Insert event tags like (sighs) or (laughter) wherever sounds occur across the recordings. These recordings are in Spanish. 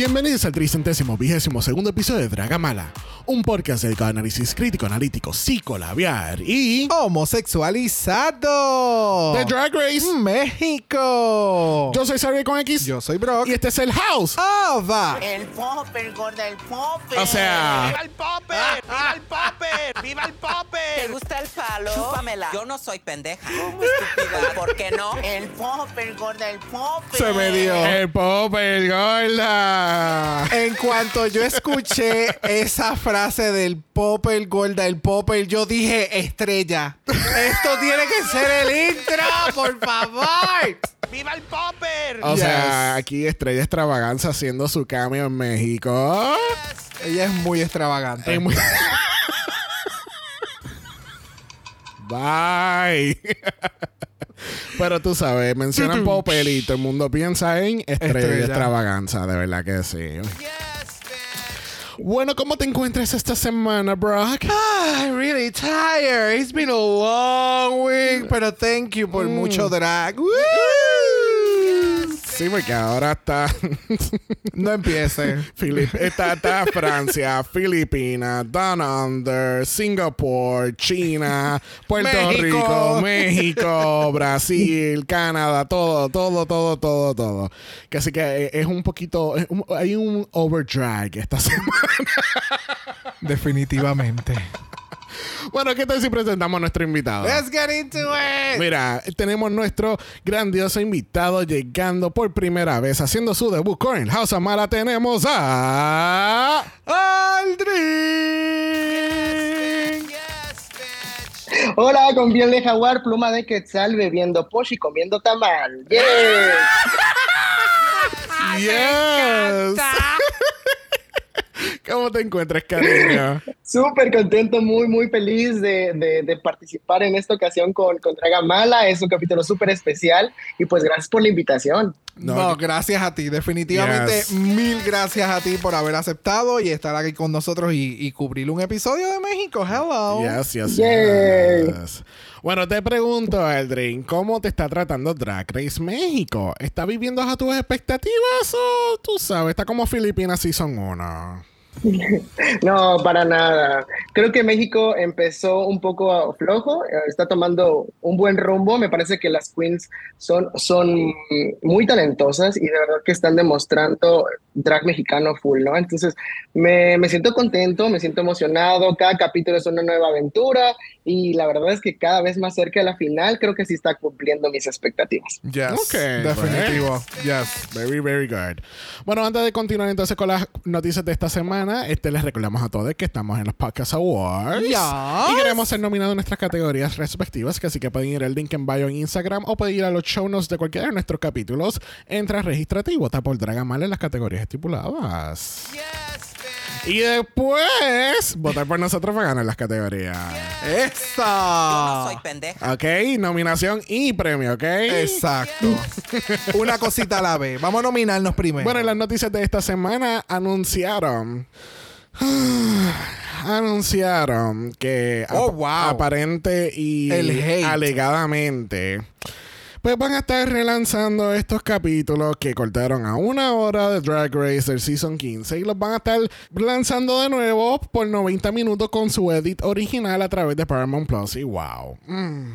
Bienvenidos al tricentésimo vigésimo segundo episodio de Dragamala, un podcast dedicado a análisis crítico, analítico, psicolabiar y Homosexualizado. The Drag Race. México. Yo soy Xavier con X Yo soy Brock. y este es el House. Ava. El popper, gorda, el popper. O sea- ¡Viva el popper! ¡Viva el popper! ¡Viva el popper! ¿Te gusta el palo? Chúpamela. Yo no soy pendeja. ¿Cómo estúpida? ¿Por qué no? El popper, gorda, el popper. Se me dio. El Popper Gorda. En cuanto yo escuché esa frase del popper gorda, el popper, yo dije estrella. Esto tiene que ser el intro, por favor. ¡Viva el popper! O Yes. sea, aquí Estrella Extravaganza haciendo su cameo en México. Ella es muy extravagante. Es muy- Bye. (laughs) Pero tú sabes, mencionan (laughs) Popper y todo el mundo piensa en Estrella, Estrella. Extravaganza, de verdad que sí. Bueno, ¿cómo te encuentras esta semana, Brock? I'm really tired. It's been a long week. Pero thank you por mucho drag. Woo. Sí, porque ahora está, (laughs) No empiece. Filip- está, está Francia, Filipinas, Down Under, Singapur, China, (laughs) Puerto México. Rico, (laughs) México, Brasil, Canadá, todo, todo, todo, todo, todo. Que así que eh, es un poquito, es un- hay un overdrag esta semana. Definitivamente. Bueno, ¿qué tal si presentamos a nuestro invitado? Let's get into it. Mira, tenemos nuestro grandioso invitado llegando por primera vez, haciendo su debut con el House of Mala. Tenemos a. Aldrin. Hola, con piel de jaguar, pluma de quetzal, bebiendo posh y comiendo tamal. ¡Yeah! (laughs) Yes. (laughs) ¿Cómo te encuentras, cariño? (laughs) Súper contento, muy, muy feliz de, de- participar en esta ocasión con, con Dragamala. Es un capítulo súper especial y pues gracias por la invitación. No, No, gracias a ti. Definitivamente, Yes. mil gracias a ti por haber aceptado y estar aquí con nosotros y, y cubrir un episodio de México. Hello. Yes, yes, yes. Bueno, te pregunto, Aldrin, ¿cómo te está tratando Drag Race México? ¿Está viviendo a tus expectativas o tú sabes, está como Filipinas Season 1? (laughs) No, para nada. Creo que México empezó un poco flojo, eh, está tomando un buen rumbo. Me parece que las queens son, son muy talentosas y de verdad que están demostrando drag mexicano full, ¿no? Entonces, me, me siento contento, me siento emocionado. Cada capítulo es una nueva aventura y la verdad es que cada vez más cerca de la final, creo que sí está cumpliendo mis expectativas. Yes. Ok, Definitivo. Yes. Very, very good. Bueno, antes de continuar entonces con las noticias de esta semana, este les recordamos a todos que estamos en los Podcast Awards. Yes. Y queremos ser nominados en nuestras categorías respectivas, que así que pueden ir al link en bio en Instagram o pueden ir a los show notes de cualquiera de nuestros capítulos. Entra, regístrate y vota por Dragamal en las categorías estipuladas. Y después, votar por nosotros para ganar las categorías. ¡Esa! No soy pendeja. Ok, nominación y premio, ok. Exacto. Una cosita a la vez. Vamos a nominarnos primero. Bueno, en las noticias de esta semana anunciaron (sighs) anunciaron que Oh, ap- wow. aparente y El hate. alegadamente pues van a estar relanzando estos capítulos que cortaron a una hora de Drag Race del Season 15 y los van a estar lanzando de nuevo por 90 minutos con su edit original a través de Paramount Plus y wow. Mm,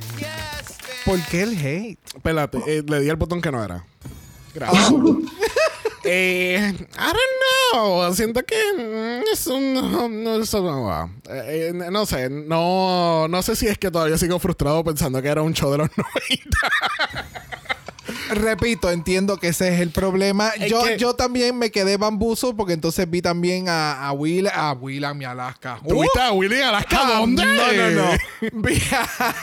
¿Por qué el hate? espérate, eh, le di el botón que no era. Gracias. (laughs) Eh, I don't know. Siento que mm, eso no, no, no va. Eh, eh, no sé, no, no sé si es que todavía sigo frustrado pensando que era un show de los (laughs) 90. Repito, entiendo que ese es el problema. Es Yo, que- yo también me quedé bambuzo porque entonces vi también a, a Will, a Willam y Alaska. ¿Tuviste a Willy Alaska Ah, dónde? No, no, no. (laughs) Vi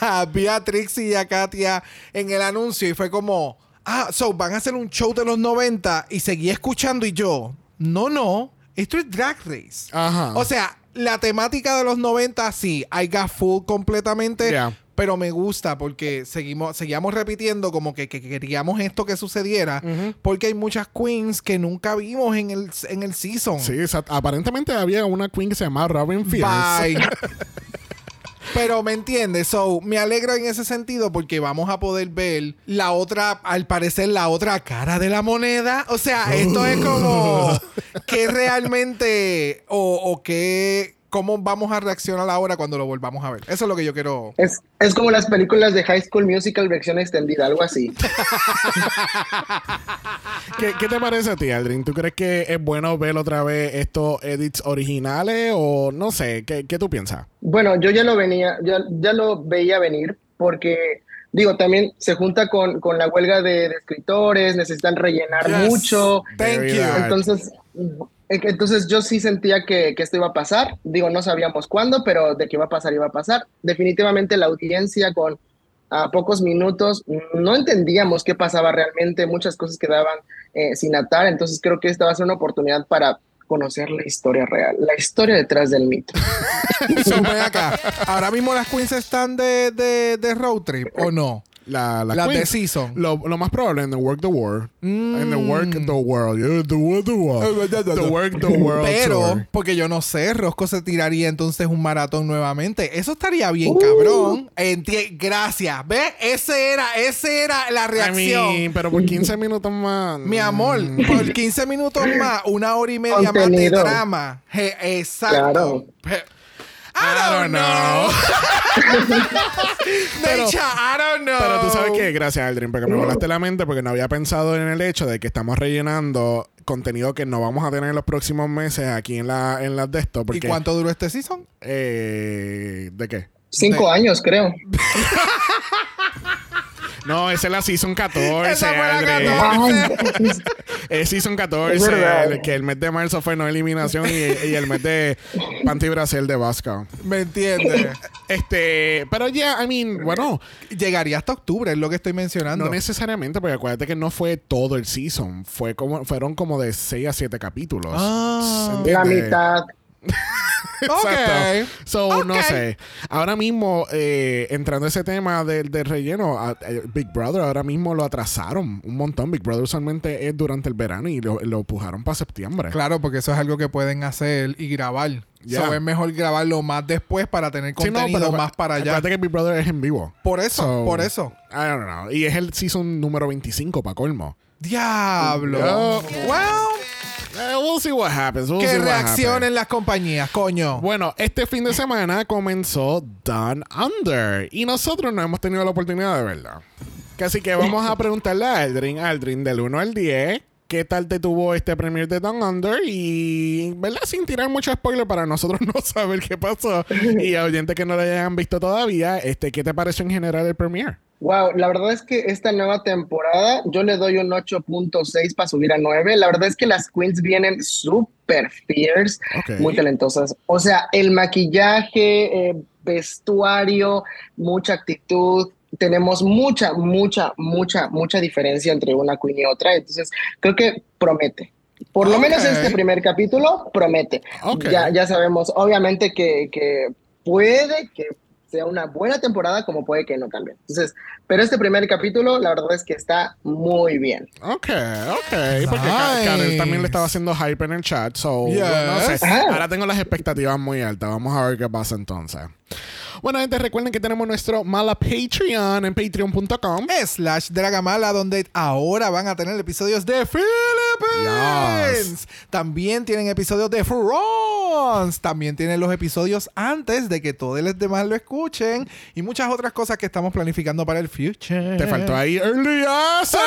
a, vi a Trixie y a Katia en el anuncio y fue como, ah, so van a hacer un show de los 90 y seguí escuchando y yo, no, no, esto es Drag Race. Ajá. O sea, la temática de los 90 sí, I got full completamente. Yeah. Pero me gusta porque seguimos, seguíamos repitiendo como que, que queríamos esto que sucediera. Porque hay muchas queens que nunca vimos en el, en el season. Sí, aparentemente había una queen que se llamaba Robin Fierce. Bye. (laughs) Pero me entiendes, so me alegra en ese sentido porque vamos a poder ver la otra, al parecer la otra cara de la moneda. O sea, esto es como (laughs) que realmente o, o que cómo vamos a reaccionar ahora cuando lo volvamos a ver. Eso es lo que yo quiero. Es, es como las películas de High School Musical versión extendida, algo así. ¿Qué, qué te parece a ti, Aldrin? ¿Tú crees que es bueno ver otra vez estos edits originales o no sé? ¿Qué, qué tú piensas? Bueno, yo ya lo venía, ya, ya lo veía venir porque, digo, también se junta con, con la huelga de, de escritores, necesitan rellenar Yes. mucho. Thank you. Entonces, entonces yo sí sentía que, esto iba a pasar. Digo, no sabíamos cuándo, pero de que iba a pasar, iba a pasar. Definitivamente la audiencia con a pocos minutos no entendíamos qué pasaba realmente, muchas cosas quedaban eh, sin atar, entonces creo que esta va a ser una oportunidad para conocer la historia real, la historia detrás del mito. (laughs) Ahora mismo las queens están de, de, de road trip o no. La, la season. Lo, lo más probable en The Work the War. En The Mm. Work the World. The Work the World. (laughs) The Work the World. Pero, Tour. porque yo no sé, Rosco se tiraría entonces un maratón nuevamente. Eso estaría bien, Uh. cabrón. Enti- Gracias. ¿Ves? Ese era, ese era la I reacción. mean, pero por 15 minutos más. Mi amor, mm, por 15 minutos más, una hora y media más de drama. Je- exacto. Claro. Je- I don't know. (laughs) Pero- Necha, I don't know. Pero tú sabes que, gracias Aldrin, porque me volaste la mente porque no había pensado en el hecho de que estamos rellenando contenido que no vamos a tener en los próximos meses aquí en la en las de esto. ¿Y cuánto duró este season? Eh, ¿De qué? Cinco años, creo. (laughs) No, esa es la Season 14. Esa fue la Aldrin. 14. Ay, (laughs) Es Season 14. Es verdad. el- que el mes de marzo fue no eliminación y, y el mes de Panty Brasil de Vasco. ¿Me entiendes? Este, pero ya, I mean, bueno, Llegaría hasta octubre, es lo que estoy mencionando. no necesariamente, porque acuérdate que no fue todo el season, fue como, fueron como de 6 a 7 capítulos. Ah. la mitad. (laughs) Exacto. So, no sé. Ahora mismo, eh, entrando a ese tema del, del relleno, a- eh, Big Brother ahora mismo lo atrasaron un montón. Big Brother usualmente es durante el verano y lo, lo empujaron para septiembre. Claro, porque eso es algo que pueden hacer y grabar. Ya. So, es mejor grabarlo más después para tener Sí, no, contenido pero más para allá. Acuérdate que Big Brother es en vivo. Por eso, So, por eso. I don't know. Y es el season número 25 para colmo. Diablo. Well, Eh, we'll see what happens. We'll que reaccionen las compañías, coño. Bueno, este fin de semana comenzó Down Under y nosotros no hemos tenido la oportunidad de verla. Así que vamos a preguntarle a Aldrin, Aldrin del 1 al 10, ¿qué tal te tuvo este premier de Down Under? Y, ¿verdad? Sin tirar mucho spoiler para nosotros (laughs) no saber qué pasó y a oyentes que no lo hayan visto todavía, este, ¿qué te pareció en general el premier? Wow, la verdad es que esta nueva temporada yo le doy un 8.6 para subir a 9. La verdad es que las queens vienen súper fierce, muy talentosas. O sea, el maquillaje, eh, vestuario, mucha actitud. Tenemos mucha, mucha, mucha, mucha diferencia entre una queen y otra. Entonces, creo que promete. Por lo Ok. menos este primer capítulo promete. Ya, ya sabemos, obviamente que, que puede que sea una buena temporada como puede que no también. Entonces, pero este primer capítulo, la verdad es que está muy bien. Ok, ok. Porque. Karel también le estaba haciendo hype en el chat. So, Yes. no sé. Ajá. Ahora tengo las expectativas muy altas. Vamos a ver qué pasa entonces. Bueno, gente, recuerden que tenemos nuestro mala Patreon en patreon.com. slash Dragamala, donde ahora van a tener episodios de Philippines. También tienen episodios de France. También tienen los episodios antes de que todos los demás lo escuchen. Y muchas otras cosas que estamos planificando para el future. Te faltó ahí Early Access.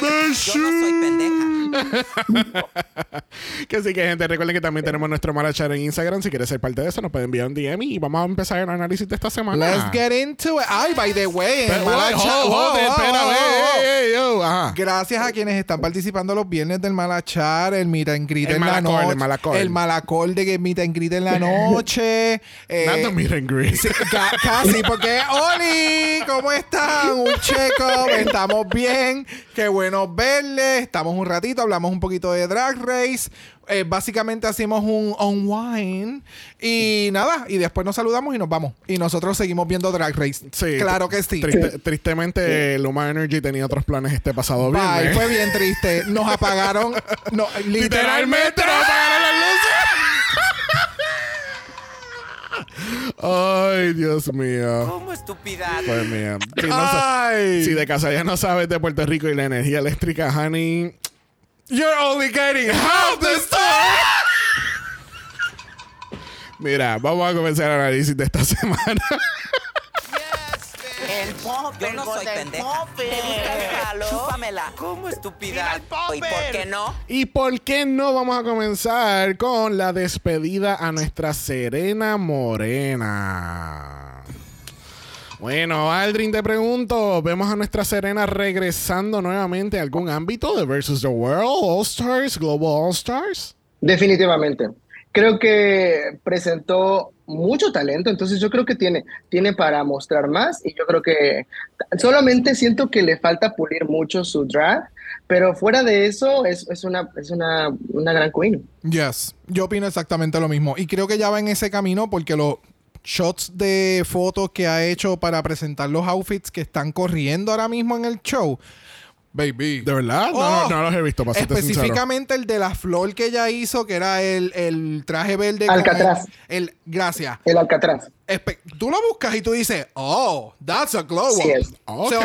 The Yo no soy pendeja. (laughs) Que sí que gente, recuerden que también tenemos nuestro mala chat en Instagram. Si quieres ser parte de eso, nos pueden enviar un DM y vamos a empezar el análisis de esta semana. Let's get into it. Ay, by the way, Pero, espera, yo, ajá. Gracias a quienes están participando los viernes del Malachar, el Meet and Greet El en la noche. el Malacol. El Malacol de que Meet and Greet en la (laughs) noche. eh, Not the meet and greet. ca- casi, porque ¡Oli! ¿Cómo están? Un check-up, (laughs) estamos bien. Qué bueno verles. Estamos un ratito, hablamos un poquito de Drag Race. Eh, básicamente hacemos un unwind y nada, y después nos saludamos y nos vamos. Y nosotros seguimos viendo Drag Race. Sí, claro que sí. Triste- tristemente, Luma Energy tenía otros planes este pasado Bye, viernes. fue bien triste. Nos apagaron. No, (laughs) literalmente nos apagaron las luces. Ay, Dios mío. ¿Cómo estupidez? Pues mía. Si, no Ay. si de casa ya no sabes de Puerto Rico y la energía eléctrica, honey. You're only getting half the story. Mira, vamos a comenzar el análisis de esta semana. El pop, Yo no soy pendeja. Popper. ¿Te gusta el jalo? Chúpamela. ¿Cómo popper. ¿Y por qué no? ¿Y por qué no vamos a comenzar con la despedida a nuestra Serena Morena? Bueno, Aldrin, te pregunto, ¿vemos a nuestra Serena regresando nuevamente a algún ámbito de Versus the World, All Stars, Global All Stars? Definitivamente. Creo que presentó mucho talento, entonces yo creo que tiene, tiene para mostrar más y yo creo que solamente siento que le falta pulir mucho su drag, pero fuera de eso es, es una, es una, una gran queen. Yes, yo opino exactamente lo mismo. Y creo que ya va en ese camino porque los shots de fotos que ha hecho para presentar los outfits que están corriendo ahora mismo en el show. Baby. ¿De verdad? No, Oh, no, no los he visto, para sincero. Específicamente el de la flor que ella hizo, que era el, el traje verde. Alcatraz. El, el- gracias. El Alcatraz. Espe- tú lo buscas y tú dices, oh, that's a glow up. Sí es. Ok. So,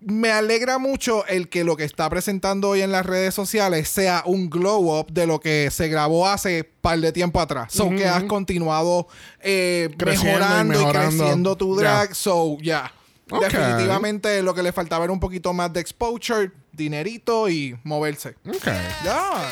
me alegra mucho el que lo que está presentando hoy en las redes sociales sea un glow up de lo que se grabó hace par de tiempo atrás. So que has continuado eh, Creciendo y mejorando y, creciendo tu drag. So, ya. Definitivamente lo que le faltaba era un poquito más de exposure, dinerito y moverse. Ok. Ya.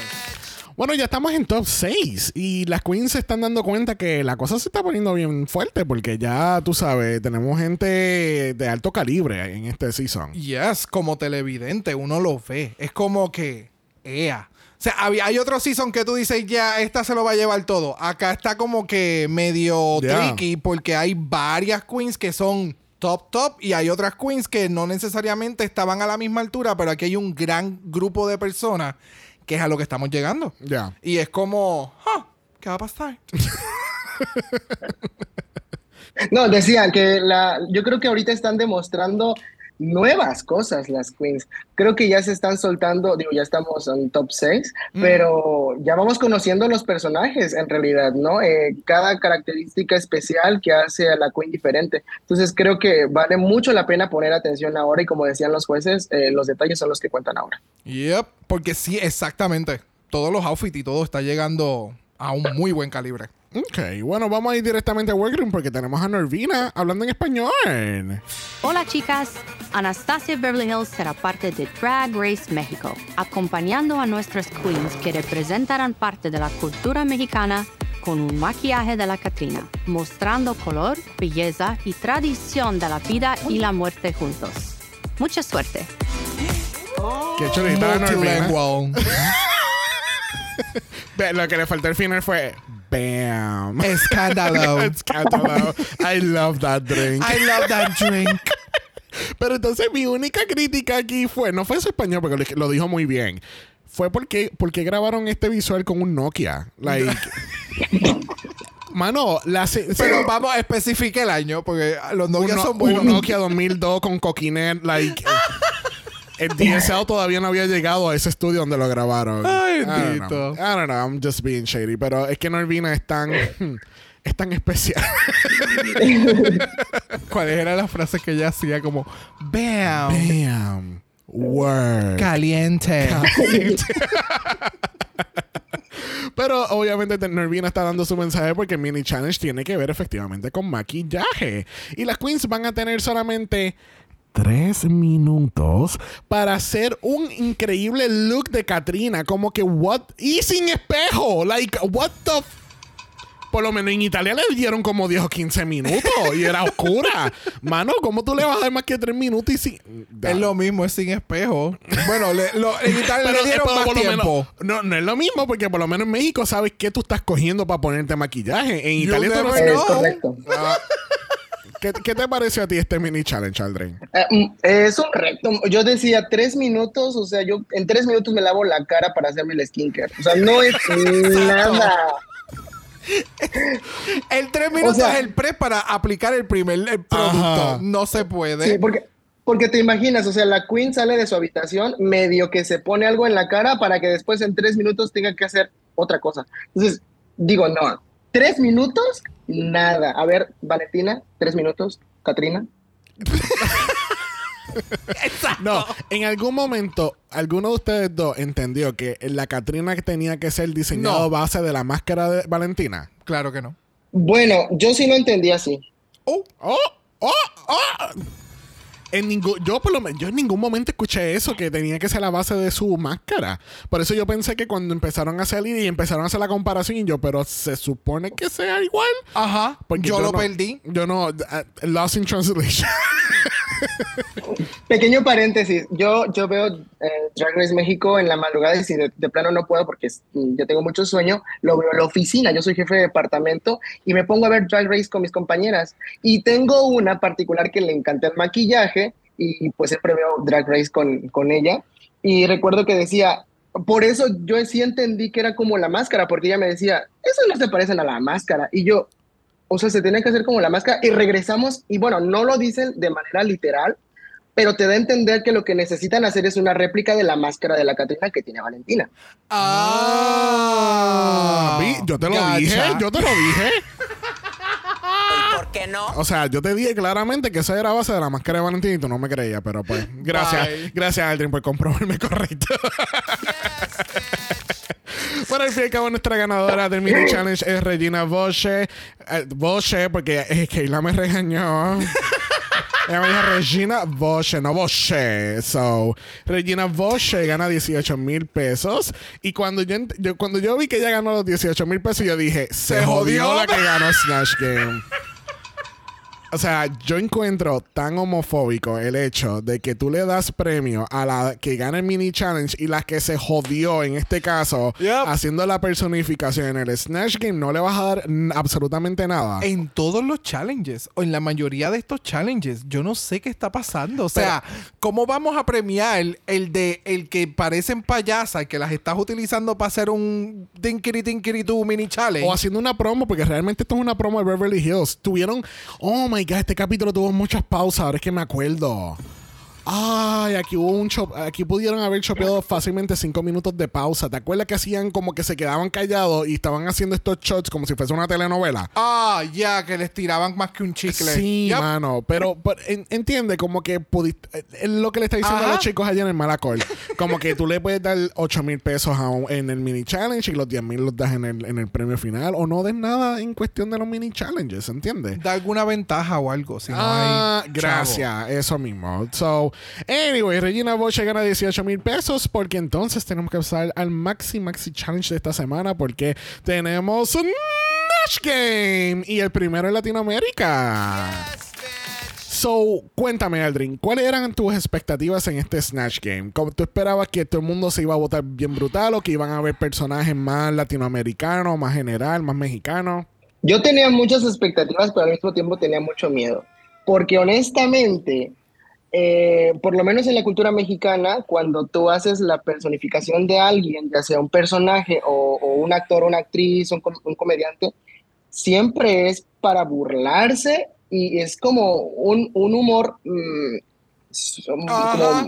Bueno, ya estamos en top 6 y las queens se están dando cuenta que la cosa se está poniendo bien fuerte porque ya, tú sabes, tenemos gente de alto calibre en este season. Yes, como televidente, uno lo ve. Es como que, ea. O sea, había- hay otro season que tú dices, ya, esta se lo va a llevar todo. Acá está como que medio tricky porque hay varias queens que son top, top y hay otras queens que no necesariamente estaban a la misma altura, pero aquí hay un gran grupo de personas que es a lo que estamos llegando. Ya. Y es como, "Ah, ¿qué va a pasar? (laughs) No, decía que la, yo creo que ahorita están demostrando nuevas cosas las queens. Creo que ya se están soltando, digo, ya estamos en top 6, pero ya vamos conociendo los personajes en realidad, ¿no? Eh, cada característica especial que hace a la queen diferente. Entonces creo que vale mucho la pena poner atención ahora y como decían los jueces, eh, los detalles son los que cuentan ahora. Yep, porque sí, exactamente. Todos los outfits y todo está llegando a un muy buen calibre. Ok, bueno, vamos a ir directamente a Workroom porque tenemos a Norvina hablando en español. Hola chicas, Anastasia Beverly Hills será parte de Drag Race México, acompañando a nuestras queens que representarán parte de la cultura mexicana con un maquillaje de la Catrina, mostrando color, belleza y tradición de la vida y la muerte juntos. Mucha suerte. Qué chulita Norvina. (laughs) Lo que le faltó al final fue BAM. Escándalo. (laughs) Escándalo. I love that drink. I love that drink. (laughs) Pero entonces mi única crítica aquí fue, no fue su español porque lo- dijo muy bien. Fue porque, porque grabaron este visual con un Nokia. Like, Mano, la Pero vamos, especifique el año, porque los Nokia un, son un buenos. Nokia 2002 con Coquinet, like. El DSL (laughs) todavía no había llegado a ese estudio donde lo grabaron. Ay, I don't know. I don't know, I'm just being shady. Pero es que Norvina es tan. (clears throat) Es tan especial. (laughs) ¿Cuáles eran las frases que ella hacía? Como, bam, Damn. Word. caliente. (laughs) Pero obviamente te- Nervina está dando su mensaje porque el mini challenge tiene que ver efectivamente con maquillaje. Y las queens van a tener solamente tres minutos para hacer un increíble look de Katrina. Como que, what? Y sin espejo. Like, what the... f- por lo menos en Italia le dieron como 10 o 15 minutos y era oscura. (laughs) Mano, ¿cómo tú le vas a dar más que 3 minutos y sin... es lo mismo, es sin espejo. Bueno, le, lo, en Italia le Pero, dieron pero más por lo tiempo. menos, no, no es lo mismo porque por lo menos en México sabes qué tú estás cogiendo para ponerte maquillaje. En You Italia tú no never Es know. correcto. Ah. ¿Qué, qué te pareció a ti este mini challenge, Aldrin? Eh, mm, es un reto. Yo decía tres minutos, o sea, yo en tres minutos me lavo la cara para hacerme el skincare. O sea, no es (laughs) nada. (laughs) El tres minutos sea- es el pre para aplicar el primer el producto. Ajá. No se puede. Sí, porque, porque te imaginas, o sea, la queen sale de su habitación, medio que se pone algo en la cara para que después en tres minutos tenga que hacer otra cosa. Entonces, digo, no, tres minutos, nada. A ver, Valentina, tres minutos, Katrina. (laughs) No, en algún momento, alguno de ustedes dos entendió que la Catrina tenía que ser diseñado No. base de la máscara de Valentina. Claro que no. Bueno, yo sí lo entendí así. ¡Oh! ¡Oh! ¡Oh! En ningún, yo por lo menos, yo en ningún momento escuché eso, que tenía que ser la base de su máscara. Por eso yo pensé que cuando empezaron a salir y empezaron a hacer la comparación, y yo, pero se supone que sea igual. Ajá. Porque yo, lo no- perdí. Yo no, uh, lost in translation. (laughs) Pequeño paréntesis, yo, yo veo eh, Drag Race México en la madrugada y si de, de plano no puedo porque mm, yo tengo mucho sueño, lo veo en la oficina, yo soy jefe de departamento y me pongo a ver Drag Race con mis compañeras. Y tengo una particular que le encanta el maquillaje y pues siempre veo Drag Race con, con ella. Y recuerdo que decía, por eso yo sí entendí que era como la máscara, porque ella me decía, eso no se parecen a la máscara. Y yo, o sea, se tiene que hacer como la máscara y regresamos y bueno, no lo dicen de manera literal, pero te da a entender que lo que necesitan hacer es una réplica de la máscara de la Catrina que tiene Valentina. Ah. Vi, Yo te lo Gacha. dije, yo te lo dije. ¿Y por qué no? O sea, yo te dije claramente que esa era base de la máscara de Valentín y tú no me creías, pero pues, gracias. Bye. Gracias, Aldrin, por comprobarme (laughs) correcto. Bueno, al fin y al cabo, nuestra ganadora del mini challenge es Regina Boche. Eh, Boche, porque es que Keila me regañó. Ella me dijo Regina Boche, no Boche. So, Regina Boche gana 18 mil pesos. Y cuando yo, yo- cuando yo vi que ella ganó los 18 mil pesos, yo dije, se, Se jodió jodió. la que ganó Snatch Game. O sea, yo encuentro tan homofóbico el hecho de que tú le das premio a la que gana el mini challenge y la que se jodió en este caso Yep. haciendo la personificación en el Snatch Game no le vas a dar absolutamente nada. En todos los challenges, o en la mayoría de estos challenges, yo no sé qué está pasando. O sea, ¿cómo vamos a premiar el de el que parecen payasas, que las estás utilizando para hacer un tinkiri tinkiri tu mini challenge? O haciendo una promo, porque realmente esto es una promo de Beverly Hills. Tuvieron, oh my este capítulo tuvo muchas pausas, ahora es que me acuerdo. Ay, aquí hubo un chop, aquí pudieron haber chopeado fácilmente cinco minutos de pausa. ¿Te acuerdas que hacían como que se quedaban callados y estaban haciendo estos shots como si fuese una telenovela? Ah, ya, que les tiraban más que un chicle. Sí, Yep. mano, pero, pero en- entiende como que pudiste, eh, es lo que le está diciendo a los chicos allá en el Malacol, como que tú le puedes dar 8 mil pesos a un- en el mini challenge y los 10 mil los das en el, en el premio final o no des nada en cuestión de los mini challenges, ¿entiendes? Da alguna ventaja o algo. Si no ah, hay gracias, eso mismo. So, anyway, Regina Boche gana 18 mil pesos porque entonces tenemos que pasar al Maxi Maxi Challenge de esta semana porque tenemos un Nash Game y el primero en Latinoamérica. So, cuéntame, Aldrin, ¿cuáles eran tus expectativas en este Snatch Game? ¿Cómo ¿Tú esperabas que todo el mundo se iba a votar bien brutal o que iban a haber personajes más latinoamericanos, más general, más mexicanos? Yo tenía muchas expectativas, pero al mismo tiempo tenía mucho miedo, porque honestamente, eh, por lo menos en la cultura mexicana, cuando tú haces la personificación de alguien, ya sea un personaje o, o un actor, una actriz, un, com- un comediante, siempre es para burlarse y es como un, un humor mm, como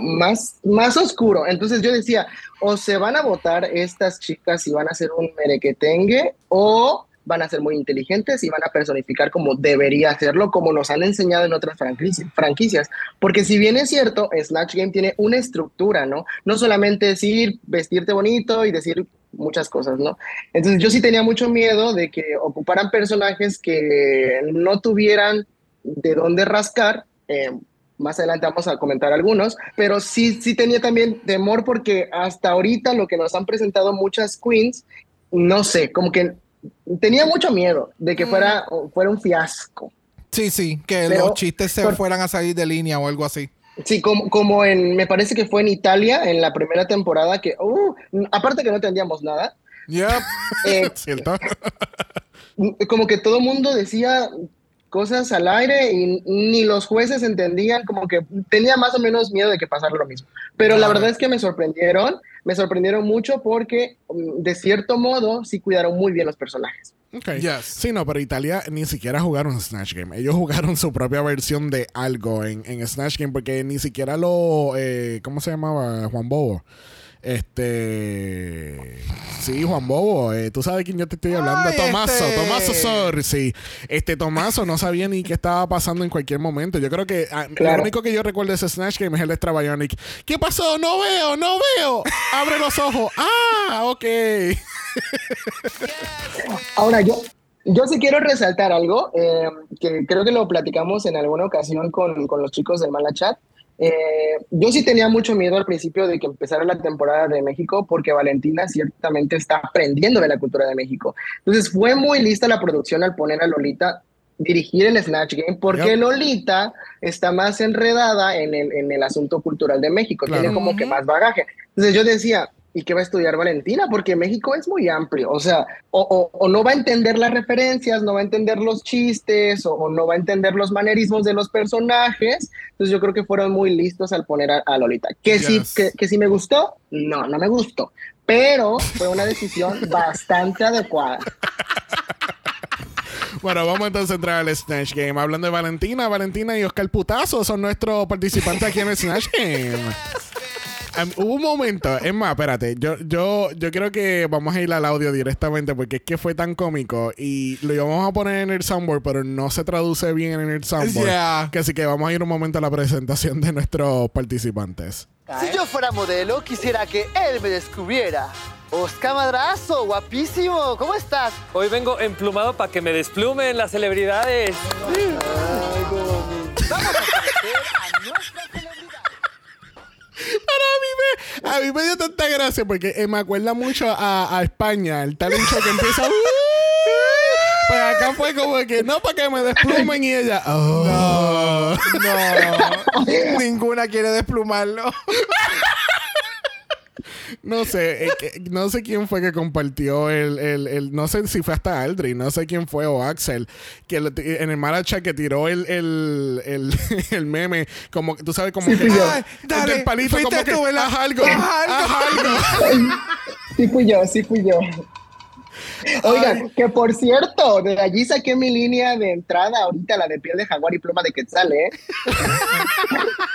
más, más oscuro. Entonces yo decía, o se van a votar estas chicas y van a hacer un merequetengue o van a ser muy inteligentes y van a personificar como debería hacerlo, como nos han enseñado en otras franquici- franquicias. Porque si bien es cierto, Snatch Game tiene una estructura, ¿no? No solamente decir, vestirte bonito y decir muchas cosas, ¿no? Entonces yo sí tenía mucho miedo de que ocuparan personajes que no tuvieran de dónde rascar. eh, más adelante vamos a comentar algunos, pero sí, sí tenía también temor porque hasta ahorita lo que nos han presentado muchas queens, no sé, como que tenía mucho miedo de que fuera, fuera un fiasco. Sí, sí, que Pero- los chistes se por- fueran a salir de línea o algo así. Sí, como, como en, me parece que fue en Italia, en la primera temporada, que, uh, aparte que no entendíamos nada, Yep. (laughs) eh, (laughs) ¿Cierto? como que todo el mundo decía cosas al aire y ni los jueces entendían, como que tenía más o menos miedo de que pasara lo mismo. Pero la verdad es que me sorprendieron, me sorprendieron mucho porque mm, de cierto modo sí cuidaron muy bien los personajes. Ok. Yes. Sí, no, pero Italia ni siquiera jugaron Snatch Game. Ellos jugaron su propia versión de algo en, en Snatch Game porque ni siquiera lo. eh, ¿Cómo se llamaba? Juan Bobo. Este. Sí, Juan Bobo. eh, Tú sabes quién yo te estoy hablando. Ay, Tomaso. este- Tomaso Sor. Sí. Este Tomaso no sabía ni qué estaba pasando en cualquier momento. Yo creo que ah, Claro. lo único que yo recuerdo de ese Snatch Game es el de Extra Bionic. ¿Qué pasó? No veo, no veo. Abre los ojos. Ah, ok. (laughs) Ahora, yo, yo sí quiero resaltar algo, eh, que creo que lo platicamos en alguna ocasión con, con los chicos del Mala Chat. Eh, yo sí tenía mucho miedo al principio de que empezara la temporada de México porque Valentina ciertamente está aprendiendo de la cultura de México. Entonces fue muy lista la producción al poner a Lolita dirigir el Snatch Game porque Yep. Lolita está más enredada en el, en el asunto cultural de México, Claro. tiene como que más bagaje. Entonces yo decía, ¿y qué va a estudiar Valentina? Porque México es muy amplio, o sea, o, o- o no va a entender las referencias, no va a entender los chistes, o, o no va a entender los manerismos de los personajes. Entonces yo creo que fueron muy listos al poner a, a Lolita. ¿Que, sí, Yes. que, que sí me gustó? No, no me gustó. Pero fue una decisión (laughs) bastante adecuada. Bueno, vamos entonces a entrar al Snatch Game. Hablando de Valentina, Valentina y Oscar Putazo son nuestros participantes aquí en el Snatch Game. (laughs) Hubo un momento, es más, espérate, yo, yo, yo creo que vamos a ir al audio directamente porque es que fue tan cómico y lo íbamos a poner en el soundboard, pero no se traduce bien en el soundboard. Yeah. Que así que vamos a ir un momento a la presentación de nuestros participantes. Si yo fuera modelo, quisiera que él me descubriera. Oscar Madrazo, guapísimo, ¿cómo estás? Hoy vengo emplumado para que me desplumen las celebridades. Vamos a conocer a nuestra celebridad. (laughs) A mí me, dio tanta gracia porque eh, me acuerda mucho a, a España, el talent show que empieza. (laughs) "Uh". Pues acá fue como que no para que me desplumen y ella. "Oh". No. (laughs) Ninguna quiere desplumarlo. No sé, eh, que- no sé quién fue que compartió el, el, el- no sé si fue hasta Aldrin, no sé quién fue o Axel, que en el Maracha que tiró el, el, el, (laughs) el meme, como que tú sabes, como que. Ay, dale, del palito, como que tú, haz algo, Haz algo. (laughs) Sí fui yo, sí fui yo. Oigan, que por cierto, de allí saqué mi línea de entrada ahorita, la de piel de jaguar y pluma de quetzal, ¿eh? (laughs)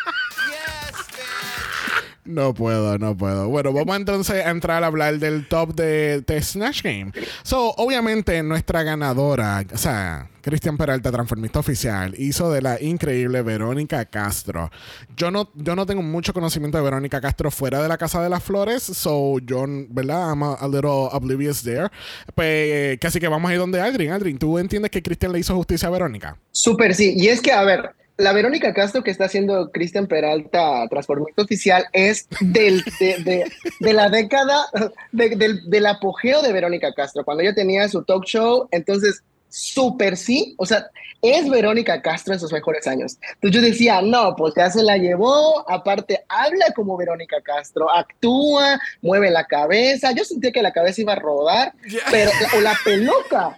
No puedo, no puedo. Bueno, vamos entonces a entrar a hablar del top de, de Snatch Game. So, obviamente, nuestra ganadora, o sea, Cristian Peralta, transformista oficial, hizo de la increíble Verónica Castro. Yo no, yo no tengo mucho conocimiento de Verónica Castro fuera de la Casa de las Flores, so yo, ¿verdad? I'm a, little oblivious there. Pues, casi que vamos a ir donde Aldrin. Aldrin, ¿tú entiendes que Cristian le hizo justicia a Verónica? Súper, sí. Y es que, a ver, la Verónica Castro que está haciendo Cristian Peralta, transformista oficial, es del, de, de- de la década, de- del, del apogeo de Verónica Castro, cuando ella tenía su talk show. Entonces, súper sí. O sea, es Verónica Castro en sus mejores años. Entonces yo decía, no, pues ya se la llevó. Aparte, habla como Verónica Castro, actúa, mueve la cabeza. Yo sentía que la cabeza iba a rodar, pero, o la peluca.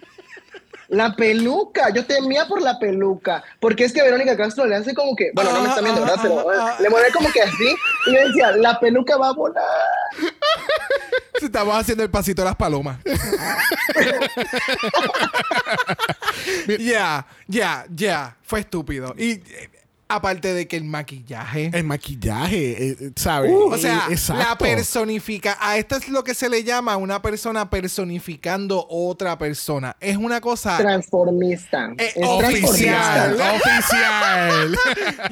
La peluca, yo temía por la peluca, porque es que Verónica Castro le hace como que, bueno, no me está viendo, ¿verdad? Pero le mueve como que así, y yo decía, la peluca va a volar. Estamos haciendo el pasito de las palomas. (laughs) (laughs) Ya, ya, ya. Fue estúpido. Y eh, aparte de que el maquillaje. El maquillaje, eh, ¿sabes? o sea, Eh, exacto. la personifica. A esto es lo que se le llama una persona personificando otra persona. Es una cosa. Transformista. Eh, Es oficial, transformista. (laughs) oficial.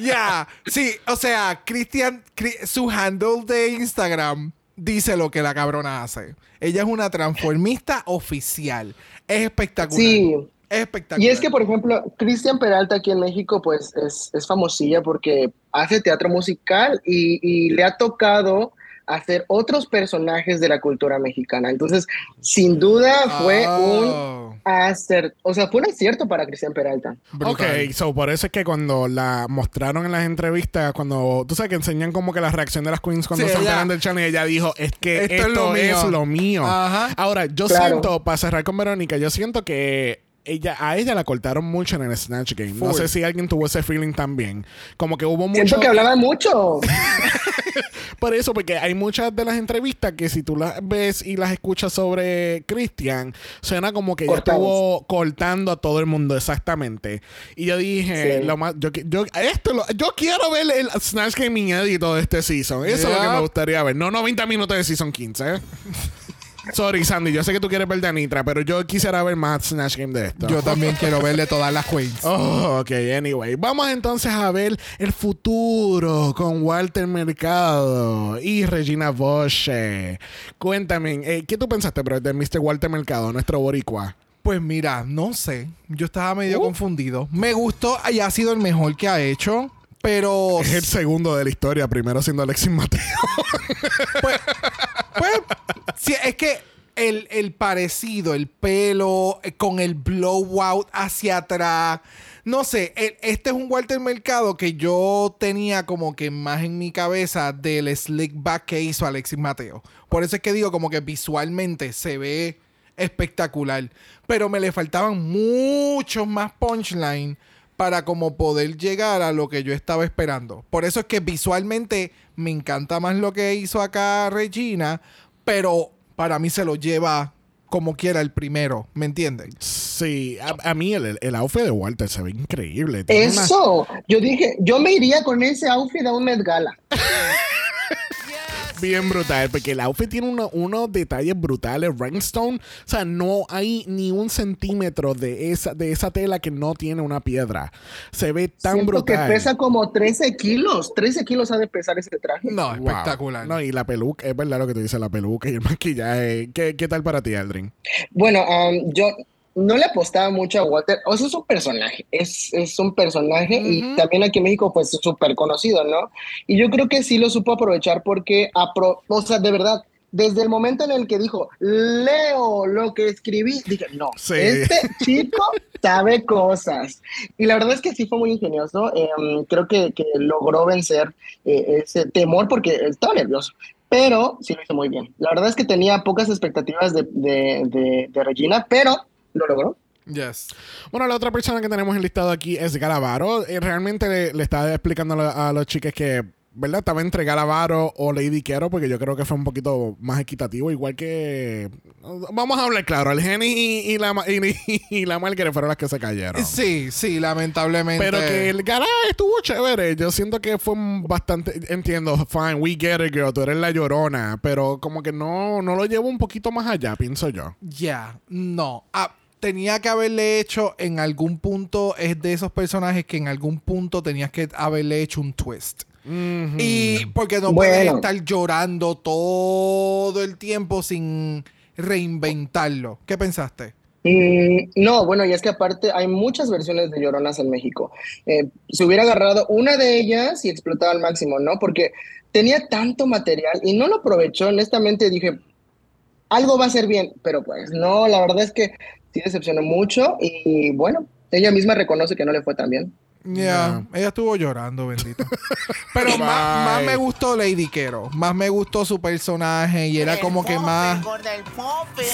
(laughs) Ya, sí, o sea, Cristian, Cri- su handle de Instagram dice lo que la cabrona hace. Ella es una transformista oficial. Es espectacular. Sí. Es espectacular. Y es que, por ejemplo, Cristian Peralta aquí en México, pues es, es famosilla porque hace teatro musical y, y le ha tocado hacer otros personajes de la cultura mexicana. Entonces, sin duda fue un Oh, acierto, o sea, fue un acierto para Cristian Peralta. brutal. Ok, so por eso es que cuando la mostraron en las entrevistas, cuando tú sabes que enseñan como que la reacción de las queens cuando Sí, se enteran del channel, ella dijo, es que Esto esto, es lo mío. es lo mío. Ajá. Ahora, yo Claro. siento, para cerrar con Verónica, yo siento que ella, a ella la cortaron mucho en el Snatch Game. No sé si alguien tuvo ese feeling también. Como que hubo mucho... Siento que hablaba (laughs) mucho. Por eso, porque hay muchas de las entrevistas que si tú las ves y las escuchas sobre Christian, suena como que ella estuvo cortando a todo el mundo exactamente. Y yo dije, Sí. lo más, yo, yo, esto lo- yo quiero ver el Snatch Game inédito de este season. Eso es lo que me gustaría ver. No 90 minutos de season 15. ¿eh? (laughs) Sorry, Sandy, yo sé que tú quieres ver de Anitra, pero yo quisiera ver más Snatch Game de esto. Yo también quiero verle todas las queens. Oh, ok, anyway. Vamos entonces a ver el futuro con Walter Mercado y Regina Bosch. Cuéntame, eh, ¿qué tú pensaste, bro, de Mr. Walter Mercado, nuestro boricua? Pues mira, no sé. Yo estaba medio Uh. confundido. Me gustó y ha sido el mejor que ha hecho. Pero Es el segundo de la historia, primero siendo Alexis Mateo. (laughs) pues, sí, es que el, el parecido, el pelo eh, con el blowout hacia atrás. No sé, el- este es un Walter Mercado que yo tenía como que más en mi cabeza del slick back que hizo Alexis Mateo. Por eso es que digo como que visualmente se ve espectacular. Pero me le faltaban muchos más punchline para como poder llegar a lo que yo estaba esperando. Por eso es que visualmente me encanta más lo que hizo acá Regina, pero para mí se lo lleva como quiera el primero, ¿me entienden? sí, a, a mí el, el outfit de Walter se ve increíble. Tiene una- Eso, yo dije, yo me iría con ese outfit a un Met Gala. (laughs) bien brutal, porque el outfit tiene uno- unos detalles brutales, rhinestone, o sea, no hay ni un centímetro de esa, de esa tela que no tiene una piedra. Se ve tan Siento brutal. que pesa como 13 kilos. 13 kilos ha de pesar ese traje. No, Wow. espectacular. No, y la peluca, es verdad lo que tú dices, la peluca y el (laughs) maquillaje. ¿Qué, qué tal para ti, Aldrin? Bueno, um, yo no le apostaba mucho a Walter. O sea, es un personaje. Es, es un personaje y también aquí en México, pues, es súper conocido, ¿no? Y yo creo que sí lo supo aprovechar porque, apro o sea, de verdad, desde el momento en el que dijo, leo lo que escribí, dije, no, Sí. este chico sabe cosas. Y la verdad es que sí fue muy ingenioso. Em, creo que, que logró vencer eh, ese temor porque estaba nervioso. Pero sí lo hizo muy bien. La verdad es que tenía pocas expectativas de, de, de- de Regina, pero lo logró. Yes. Bueno, la otra persona que tenemos enlistado aquí es Galavaro. Eh, realmente le, le estaba explicando a, los chicos que, ¿verdad? Estaba entre Galavaro o Lady Quero, porque yo creo que fue un poquito más equitativo, igual que. Vamos a hablar claro, el Geni y, y la, y, (laughs) y la Margaret fueron las que se cayeron. Sí, sí, lamentablemente. Pero que el Gara estuvo chévere. Yo siento que fue bastante. Entiendo, fine, we get it, girl. Tú eres la llorona. Pero como que no, no lo llevo un poquito más allá, pienso yo. Ya, no. Ah, tenía que haberle hecho en algún punto, es de esos personajes que en algún punto tenías que haberle hecho un twist. Y porque no puedes estar llorando todo el tiempo sin reinventarlo. ¿Qué pensaste? Mm, no, bueno, y es que aparte hay muchas versiones de Lloronas en México. Eh, se hubiera agarrado una de ellas y explotado al máximo, ¿no? Porque tenía tanto material y no lo aprovechó. Honestamente dije, algo va a ser bien, pero pues no, la verdad es que sí decepcionó mucho y bueno, ella misma reconoce que no le fue tan bien. Ya, ella estuvo llorando, bendito. (laughs) Pero más, más me gustó Lady Kero. Más me gustó su personaje y era como que más.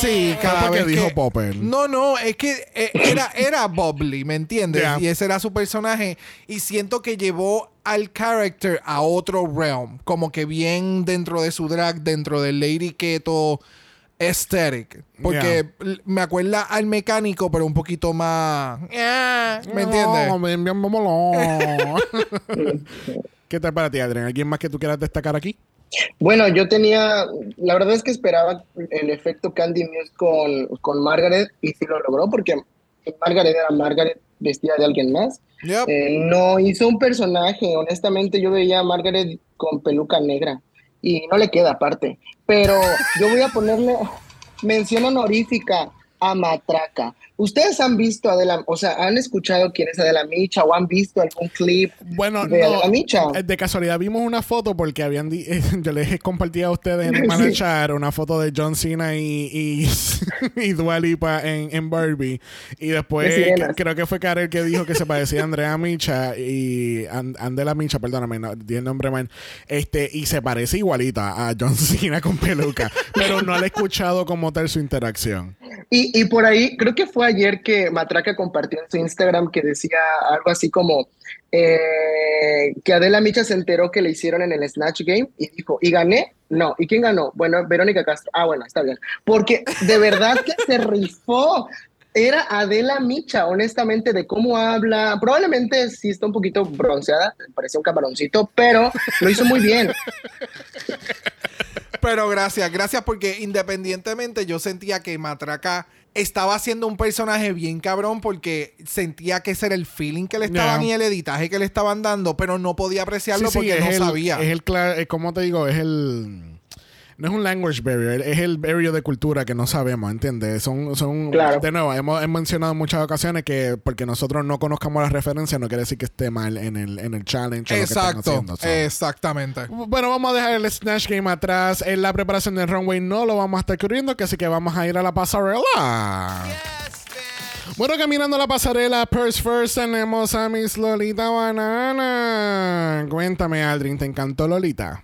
Sí, cada vez dijo que- Popper. No, no, es que eh, era, (laughs) era Bobley, ¿me entiendes? Yeah. Y ese era su personaje. Y siento que llevó al character a otro realm. Como que bien dentro de su drag, dentro del Lady Keto aesthetic. Porque me acuerda al mecánico, pero un poquito más. ah, ¿Me entiendes? No, bien, bien, vámonos. (laughs) ¿Qué tal para ti, Adrián? ¿Alguien más que tú quieras destacar aquí? Bueno, yo tenía, la verdad es que esperaba el efecto Candy Muse con, con Margaret y sí lo logró porque Margaret era Margaret vestida de alguien más. Yep. Eh, no hizo un personaje, honestamente yo veía a Margaret con peluca negra y no le queda aparte. Pero yo voy a ponerle mención honorífica a Matraca. ¿Ustedes han visto a Adela, o sea, han escuchado quién es Adela Micha o han visto algún clip Bueno, de no, Adela Micha? eh, de casualidad vimos una foto porque habían di- (laughs) yo les compartí a ustedes en el (laughs) Sí. Una foto de John Cena y, y, (laughs) y Dua Lipa en, en Barbie. Y después creo que fue Karel que dijo que se parecía a Andrea Micha y An- Andela Micha, perdóname, no, di el nombre mal. Este, y se parece igualita a John Cena con peluca. pero no le he escuchado como tal su interacción. Y, y por ahí, creo que fue ayer que Matraca compartió en su Instagram que decía algo así como eh, que Adela Micha se enteró que le hicieron en el Snatch Game y dijo, ¿y gané? No. ¿Y quién ganó? Bueno, Verónica Castro. Ah, bueno, está bien. Porque de verdad que se rifó. Era Adela Micha, honestamente, de cómo habla. Probablemente sí está un poquito bronceada, parecía un camaroncito, pero lo hizo muy bien. Pero gracias, gracias porque independientemente yo sentía que Matraca estaba haciendo un personaje bien cabrón porque sentía que ese era el feeling que le estaban Yeah. y el editaje que le estaban dando, pero no podía apreciarlo Sí, porque no el- sabía. Es el, cla- eh, ¿cómo te digo? Es el... No es un language barrier, es el barrier de cultura que no sabemos, ¿entiendes? Son, son Claro. de nuevo, hemos, hemos mencionado en muchas ocasiones que porque nosotros no conozcamos las referencias no quiere decir que esté mal en el, en el challenge o lo que Exacto, haciendo. so. exactamente. Bueno, vamos a dejar el Snatch Game atrás. En la preparación del runway no lo vamos a estar cubriendo, que así que vamos a ir a la pasarela. Bueno, caminando la pasarela, Purse First, tenemos a Miss Lolita Banana. Cuéntame, Aldrin, ¿te encantó Lolita?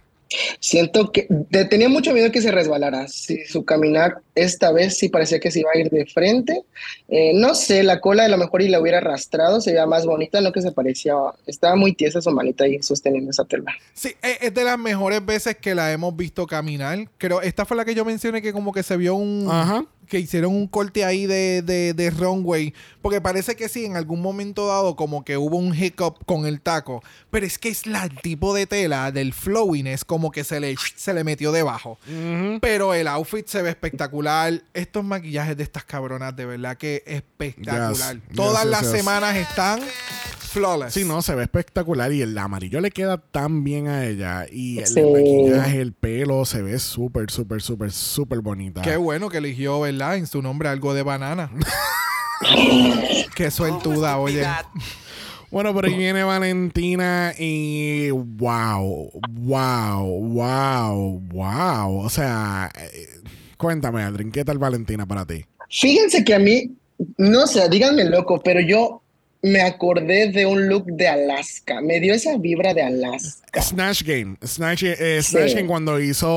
Siento que te- tenía mucho miedo que se resbalara. Si su caminar esta vez sí parecía que se iba a ir de frente. Eh, no sé, la cola a lo mejor y la hubiera arrastrado, se veía más bonita, no que se parecía. Estaba muy tiesa su manita ahí sosteniendo esa tela. Sí, e- es de las mejores veces que la hemos visto caminar. Creo, esta fue la que yo mencioné que como que se vio un... Ajá. Que hicieron un corte ahí de, de, de runway. Porque parece que sí, en algún momento dado como que hubo un hiccup con el taco. Pero es que es la el tipo de tela del flowiness como que se le, se le metió debajo. Pero el outfit se ve espectacular. Estos maquillajes de estas cabronas, de verdad que espectacular. Yes, Todas yes, las yes. semanas están flawless. Sí, no, se ve espectacular y el amarillo le queda tan bien a ella. Y el Sí. maquillaje, el pelo, se ve súper, súper, súper, súper bonita. Qué bueno que eligió, ¿verdad? En su nombre algo de banana. (laughs) Qué sueltuda, oye. Bueno, por ahí viene Valentina y wow, wow, wow, wow. O sea, eh, cuéntame, Aldrin, ¿qué tal Valentina para ti? Fíjense que a mí, no sé, díganme loco, pero yo me acordé de un look de Alaska. Me dio esa vibra de Alaska. Snatch Game. Snatch, eh, Snatch Sí. Game cuando hizo...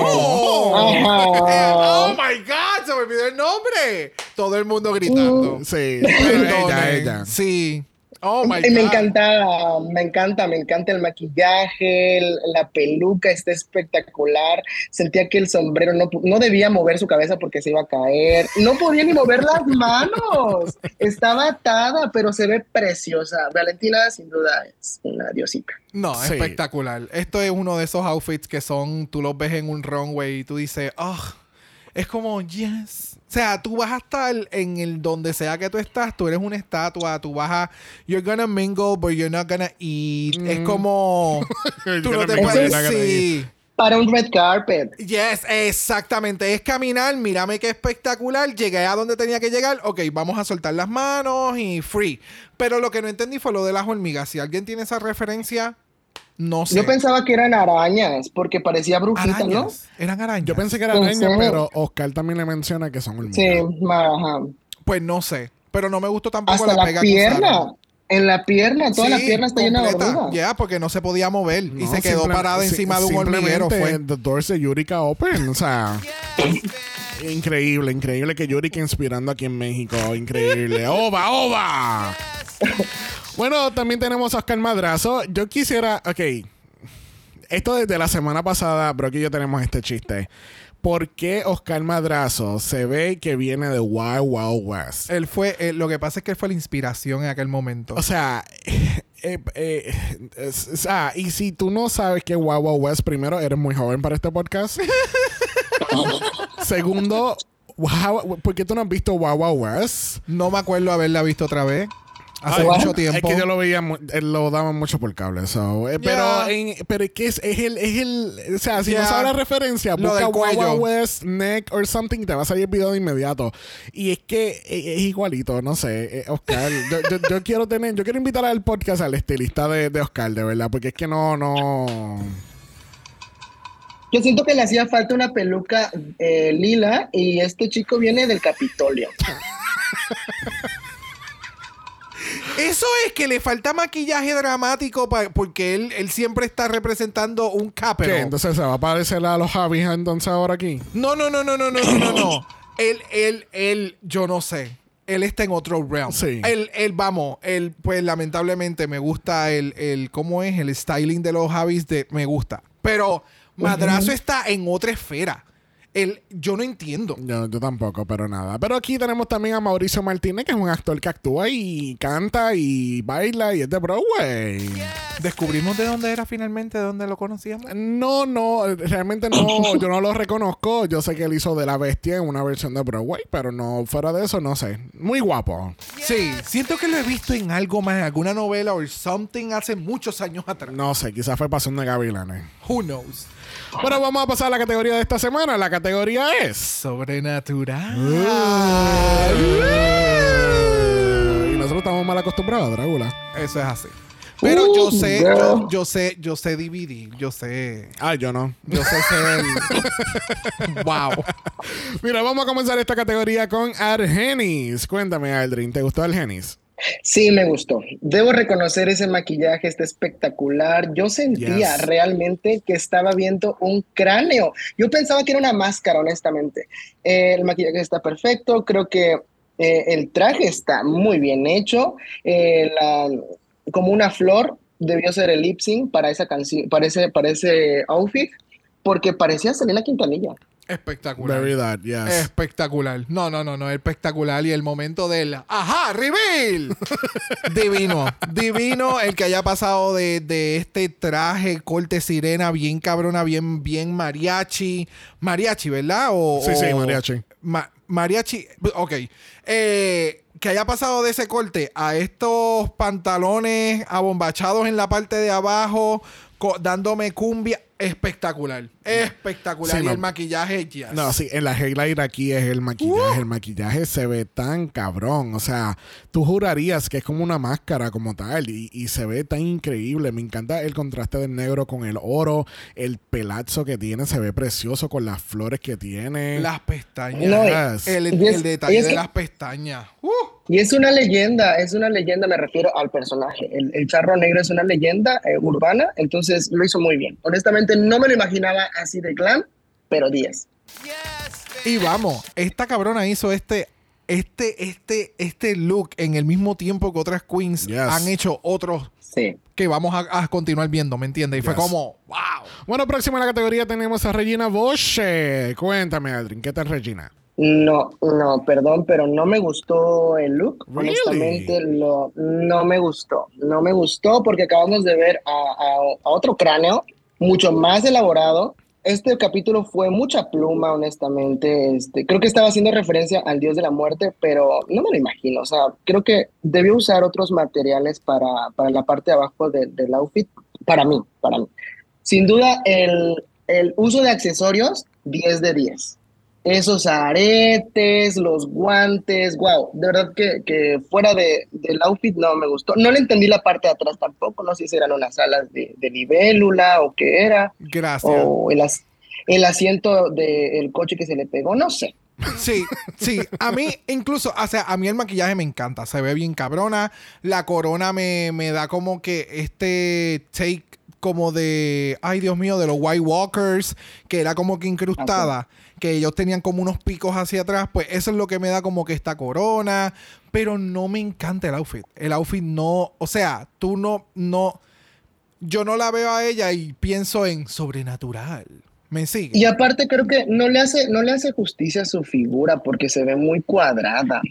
Oh, Ajá. oh my God, se me olvidó el nombre. Todo el mundo gritando. Sí, (laughs) ella, ella. Sí. Oh my Y me God. encanta, me encanta, me encanta el maquillaje, el- la peluca está espectacular. Sentía que el sombrero no, no debía mover su cabeza porque se iba a caer. No podía ni mover las manos. Estaba atada, pero se ve preciosa. Valentina, sin duda, es una diosita. No, Sí. espectacular. Esto es uno de esos outfits que son, tú los ves en un runway y tú dices, oh, es como, yes. O sea, tú vas a estar en el donde sea que tú estás, tú eres una estatua, tú vas a, you're gonna mingle, but you're not gonna eat. Es como, (laughs) tú no te puedes, sí. Para un red carpet. Yes, exactamente. Es caminar, mírame qué espectacular. Llegué a donde tenía que llegar. Ok, vamos a soltar las manos y free. Pero lo que no entendí fue lo de las hormigas. Si alguien tiene esa referencia, no sé. Yo pensaba que eran arañas porque parecía brujita, ¿no? arañas. Eran arañas. Yo pensé que era Pensé. araña, pero Oscar también le menciona que son hormigas. Sí, ajá. Pues no sé. Pero no me gustó tampoco Hasta la la pega que pierna. En la pierna, toda la Sí, pierna está llena de completa. verrugas. Ya, porque no se podía mover y se quedó parada encima de un hormiguero. Fue. The doors de Yurika open. O sea, increíble, increíble que Yurika inspirando aquí en México. Increíble. ¡Oba, oba! Bueno, también tenemos a Oscar Madrazo. Yo quisiera. Ok. Esto desde la semana pasada, Brock y yo tenemos este chiste. ¿Por qué Oscar Madrazo se ve que viene de Wild Wild West? Él fue, eh, lo que pasa es que él fue la inspiración en aquel momento. O sea, (laughs) eh, eh, es- es- ah, y si tú no sabes que Wild Wild West, primero, eres muy joven para este podcast. (laughs) Segundo, wow, ¿por qué tú no has visto Wild Wild West? no me acuerdo haberla visto otra vez. Hace Ay, mucho Es tiempo. que yo lo veía, eh, lo daban mucho por cable. so, eh, Pero, Yeah. en- pero es que es, es el, es el, o sea, si Yeah. no sabes la referencia, Lo busca. Wild West, neck or something, te va a salir el video de inmediato. Y es que eh, es igualito, no sé, eh, Oscar. yo, yo- yo (laughs) quiero tener, yo quiero invitar al podcast al estilista de, de Oscar, de verdad, porque es que no, no. Yo siento que le hacía falta una peluca eh, lila y este chico viene del Capitolio. (laughs) Eso es que le falta maquillaje dramático pa, porque él, él, siempre está representando un capero. Entonces se va a parecer a los Javis entonces ahora aquí. No, no, no, no, no, no, no, no. Él, él, él, yo no sé. Él está en otro realm. Sí. Él, él, vamos, él, pues lamentablemente me gusta el, el, ¿cómo es? El styling de los Javis de, me gusta. Pero Madrazo está en otra esfera. Él, yo no entiendo. Yo, yo tampoco, pero nada. Pero aquí tenemos también a Mauricio Martínez, que es un actor que actúa y canta y baila y es de Broadway. ¿Descubrimos de dónde era finalmente? ¿De dónde lo conocíamos? No, no, realmente no, yo no lo reconozco. Yo sé que él hizo de la bestia en una versión de Broadway, pero no, fuera de eso, no sé. Muy guapo. Sí, siento que lo he visto en algo más, en alguna novela o something hace muchos años atrás. No sé, quizás fue Pasión de Gavilanes. Who knows? Bueno, vamos a pasar a la categoría de esta semana. La categoría es. Sobrenatural. Y nosotros estamos mal acostumbrados a Drácula. Eso es así. Pero yo Uh, sé, yo sé, yo sé dividir, yo sé, Ah, yo no. yo sé ser. (laughs) wow. Mira, vamos a comenzar esta categoría con Argenis. Cuéntame, Aldrin, ¿te gustó Argenis? Sí, me gustó. Debo reconocer ese maquillaje, está espectacular. Yo sentía Yes. realmente que estaba viendo un cráneo. Yo pensaba que era una máscara, honestamente. Eh, el maquillaje está perfecto, creo que eh, el traje está muy bien hecho. Eh, la- como una flor debió ser el lip sync para esa canción, para ese, para ese outfit, porque parecía Selena Quintanilla. Espectacular. Very that, yes. Espectacular. No, no, no, no, espectacular. Y el momento del ¡Ajá! ¡Reveal! (laughs) divino. Divino el que haya pasado de, de este traje corte sirena bien cabrona, bien, bien mariachi. Mariachi, ¿verdad? O, Sí, sí, mariachi. Ma- mariachi. Ok. Eh, que haya pasado de ese corte a estos pantalones abombachados en la parte de abajo, dándome cumbia. Espectacular. Espectacular. Sí, y no. el maquillaje, yes. No, sí, en la highlight aquí es el maquillaje. El maquillaje se ve tan cabrón. O sea, tú jurarías que es como una máscara como tal. Y, y se ve tan increíble. Me encanta el contraste del negro con el oro. El pelazo que tiene se ve precioso con las flores que tiene. Las pestañas. No, Yes. el, el detalle de las pestañas. Uh, Y es una leyenda, es una leyenda, me refiero al personaje. El, el charro negro es una leyenda eh, urbana, entonces lo hizo muy bien. Honestamente, no me lo imaginaba así de glam, pero 10. y vamos, esta cabrona hizo este, este, este, este look en el mismo tiempo que otras queens Yes. han hecho otros Sí. que vamos a, a continuar viendo, ¿me entiendes? Y fue Yes. como, wow. Bueno, próxima en la categoría tenemos a Regina Bosch. Cuéntame, Aldrin, ¿qué tal Regina? No, no, perdón, pero no me gustó el look. Really? Honestamente, lo, no me gustó. No me gustó porque acabamos de ver a, a- a otro cráneo mucho más elaborado. Este capítulo fue mucha pluma, honestamente. Este, creo que estaba haciendo referencia al dios de la muerte, pero no me lo imagino. O sea, creo que debió usar otros materiales para, para la parte de abajo de- del outfit. Para mí, para mí. Sin duda, el, el uso de accesorios, 10 de 10 esos aretes, los guantes, wow, de verdad que, que fuera de, del outfit no me gustó. No le entendí la parte de atrás tampoco, no sé si eran unas alas de, de libélula o qué era, Gracias. o el, as- el asiento del coche que se le pegó, no sé. (laughs) Sí, sí. A mí, incluso, o sea, a mí el maquillaje me encanta. Se ve bien cabrona. La corona me, me da como que este take como de, ay Dios mío, de los White Walkers, que era como que incrustada, que ellos tenían como unos picos hacia atrás, pues eso es lo que me da como que esta corona, pero no me encanta el outfit. El outfit no, o sea, tú no, no, yo no la veo a ella y pienso en sobrenatural. ¿Me sigue? Y aparte creo que no le hace, no le hace justicia a su figura porque se ve muy cuadrada.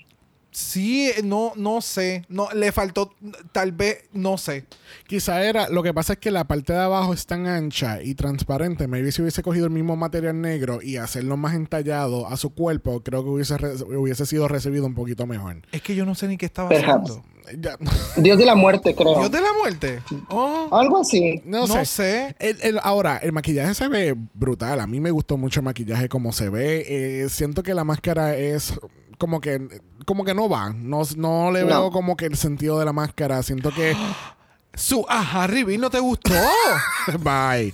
Sí, no, no sé. No, le faltó, tal vez, no sé. Quizá era, lo que pasa es que la parte de abajo es tan ancha y transparente. Maybe si hubiese cogido el mismo material negro y hacerlo más entallado a su cuerpo, creo que hubiese, re- hubiese sido recibido un poquito mejor. Es que yo no sé ni qué estaba Perhaps. haciendo. (laughs) Ya- Dios de la muerte, creo. Dios de la muerte. Oh, Algo así. no, no sé. sé. El- el- ahora, el maquillaje se ve brutal. A mí me gustó mucho el maquillaje como se ve. Eh, siento que la máscara es como que como que no va. No, no le No. veo como que el sentido de la máscara. Siento que Su ajá, Rivi, ¿no te gustó? (laughs) Bye.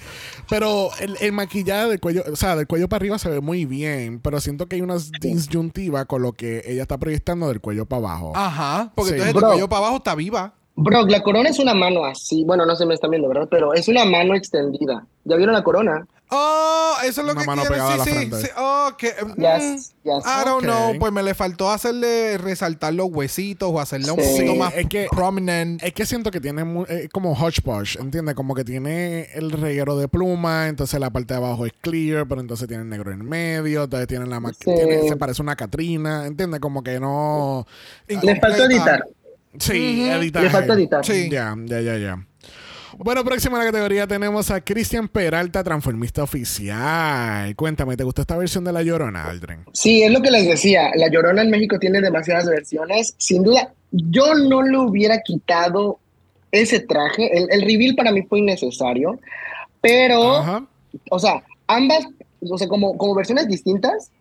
Pero el, el maquillaje del cuello, o sea, del cuello para arriba se ve muy bien, pero siento que hay una disyuntiva con lo que ella está proyectando del cuello para abajo. Ajá, porque Sí. entonces Bro. cuello para abajo está viva. Bro, la corona es una mano así. Bueno, no se me están viendo, ¿verdad? Pero es una mano extendida. ¿Ya vieron la corona? Oh, eso es lo Una que mano quiere. pegada a la Sí, sí, frente. sí. Oh, que, mm, Yes, yes. I don't know. Pues me le faltó hacerle resaltar los huesitos o hacerle un Sí. poquito más Es que- prominent. Es que siento que tiene mu- eh, como hodgepodge, ¿entiendes? Como que tiene el reguero de pluma, entonces la parte de abajo es clear, pero entonces tiene el negro en medio, entonces tiene la ma- Sí. tiene- se parece una Catrina, ¿entiendes? Como que no... Le faltó editar. Sí, editaje. Le faltó editar. Sí. Ya, ya, ya, ya. Bueno, próxima en la categoría tenemos a Cristian Peralta, transformista oficial. Cuéntame, ¿te gustó esta versión de La Llorona, Aldrin? Sí, es lo que les decía. La Llorona en México tiene demasiadas versiones. Sin duda, yo no le hubiera quitado ese traje. El, el reveal para mí fue innecesario. Pero, Ajá. o sea, ambas, o sea, como, como versiones distintas,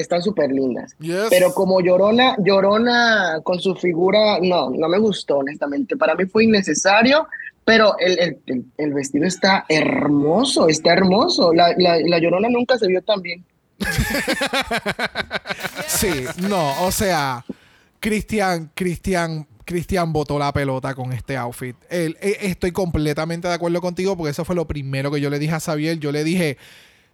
están súper lindas. Yes. Pero como Llorona, Llorona con su figura, no, no me gustó, honestamente. Para mí fue innecesario, pero el, el- el- el vestido está hermoso, está hermoso. La, la, la Llorona nunca se vio tan bien. (laughs) Sí, no, o sea, Cristian, Cristian, Cristian botó la pelota con este outfit. Él- eh, estoy completamente de acuerdo contigo porque eso fue lo primero que yo le dije a Xavier. Yo le dije,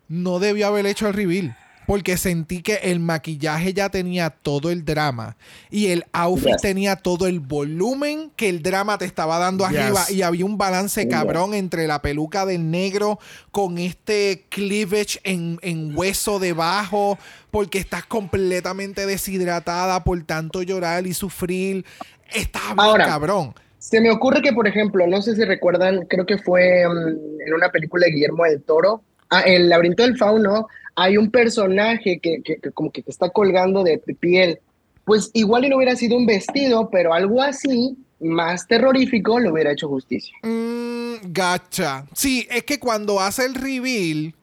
no debió haber hecho el reveal. Porque sentí que el maquillaje ya tenía todo el drama y el outfit Yes. tenía todo el volumen que el drama te estaba dando Yes. arriba y había un balance Yes. cabrón entre la peluca del negro con este cleavage en, en hueso debajo porque estás completamente deshidratada por tanto llorar y sufrir. Está bien Ahora, cabrón. Se me ocurre que, por ejemplo, no sé si recuerdan, creo que fue mm, en una película de Guillermo del Toro, ah, El laberinto del fauno, hay un personaje que, que- que como que está colgando de piel. Pues igual y no hubiera sido un vestido, pero algo así, más terrorífico, le hubiera hecho justicia. Mm, gacha. Sí, es que cuando hace el reveal,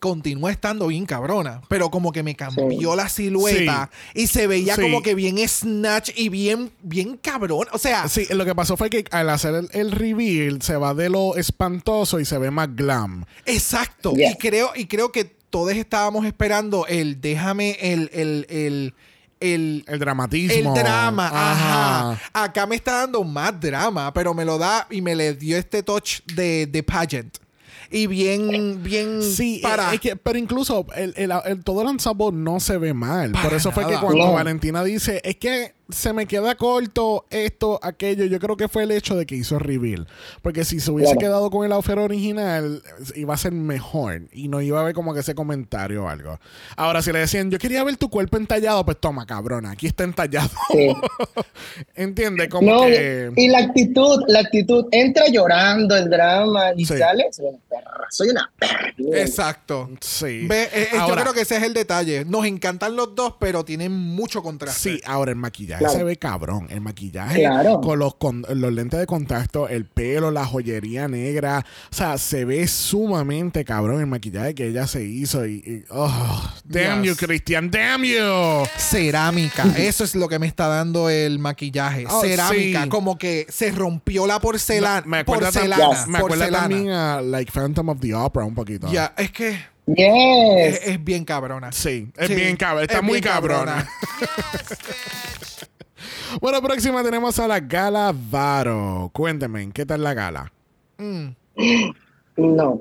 continúa estando bien cabrona. Pero como que me cambió Sí. la silueta y se veía Sí. como que bien snatch y bien, bien cabrón. O sea, Sí, lo que pasó fue que al hacer el, el reveal se va de lo espantoso y se ve más glam. exacto. Y creo, y creo que todos estábamos esperando el déjame el, el, el, el, El dramatismo. El drama, ajá. Acá me está dando más drama, pero me lo da y me le dio este touch de, de pageant. Y bien, bien Sí, para. eh, es que- pero incluso el, el- el- todo el ensemble no se ve mal. Para Por eso fue que cuando No. Valentina dice, es que se me queda corto esto, aquello, yo creo que fue el hecho de que hizo reveal. Porque si se hubiese Claro. quedado con el outfit original, iba a ser mejor y no iba a haber como que ese comentario o algo. Ahora, si le decían, yo quería ver tu cuerpo entallado, pues toma, cabrona, aquí está entallado. Sí. (laughs) ¿Entiendes? Como No, que... y la actitud, la actitud, entra llorando el drama y Sí. sale, soy una perra, soy una perra. Exacto. Sí. Ve, eh, eh, yo Ahora- creo que ese es el detalle. Nos encantan los dos, pero tienen mucho contraste. Sí, ahora el maquillaje Claro. se ve cabrón. El maquillaje Claro. con los, con los lentes de contacto, el pelo, la joyería negra. O sea, se ve sumamente cabrón el maquillaje que ella se hizo. Y, y- oh, damn Yes. you, Christian, damn you. Cerámica. (laughs) Eso es lo que me está dando el maquillaje. Oh, Cerámica. sí. Como que se rompió la porcelana. me acuerda, tam- porcelana. me acuerda porcelana. también a like Phantom of the Opera un poquito. Ya, es que Yes. Es, es bien cabrona. Sí, es Sí, bien cabrona. Está es muy bien cabrona. (laughs) bueno, próxima tenemos a la Gala Varo. Cuénteme, ¿qué tal la gala? No,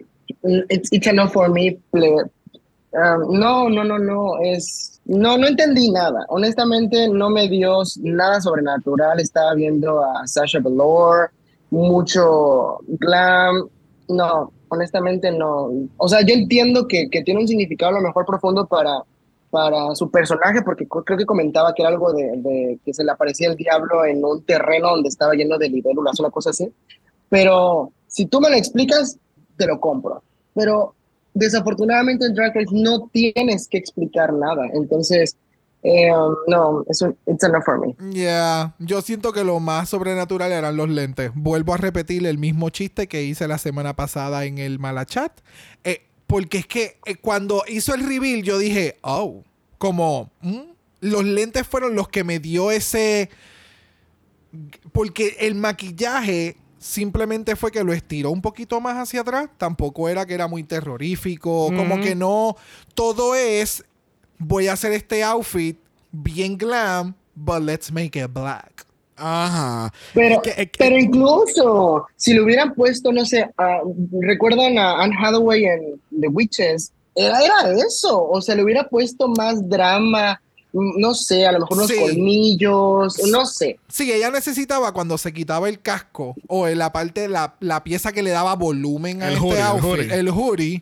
it's, it's a no for me. Um, no, no, no, no, es... No, no entendí nada. Honestamente, no me dio nada sobrenatural. Estaba viendo a Sasha Velour, mucho glam. No, honestamente no. O sea, yo entiendo que, que tiene un significado a lo mejor profundo para, para su personaje, porque creo que comentaba que era algo de, de que se le aparecía el diablo en un terreno donde estaba lleno de libélulas, una cosa así. Pero si tú me lo explicas, te lo compro. Pero desafortunadamente en Drag Race no tienes que explicar nada. Entonces, eh, um, no, eso it's a no for me. Yeah, yo siento que lo más sobrenatural eran los lentes. Vuelvo a repetir el mismo chiste que hice la semana pasada en el Malachat. Eh, porque es que eh, cuando hizo el reveal yo dije, oh, como mm, los lentes fueron los que me dio ese... Porque el maquillaje simplemente fue que lo estiró un poquito más hacia atrás. Tampoco era que era muy terrorífico. Como que no... Todo es... Voy a hacer este outfit bien glam, but let's make it black. Ajá. Pero, Es que- es que- pero incluso si le hubieran puesto, no sé, ah, recuerdan a Anne Hathaway en The Witches, era, era eso, o sea, le hubiera puesto más drama, mm, no sé, a lo mejor unos Sí. colmillos, no sé. Sí, ella necesitaba cuando se quitaba el casco o en la parte, la, la pieza que le daba volumen a El este outfit, el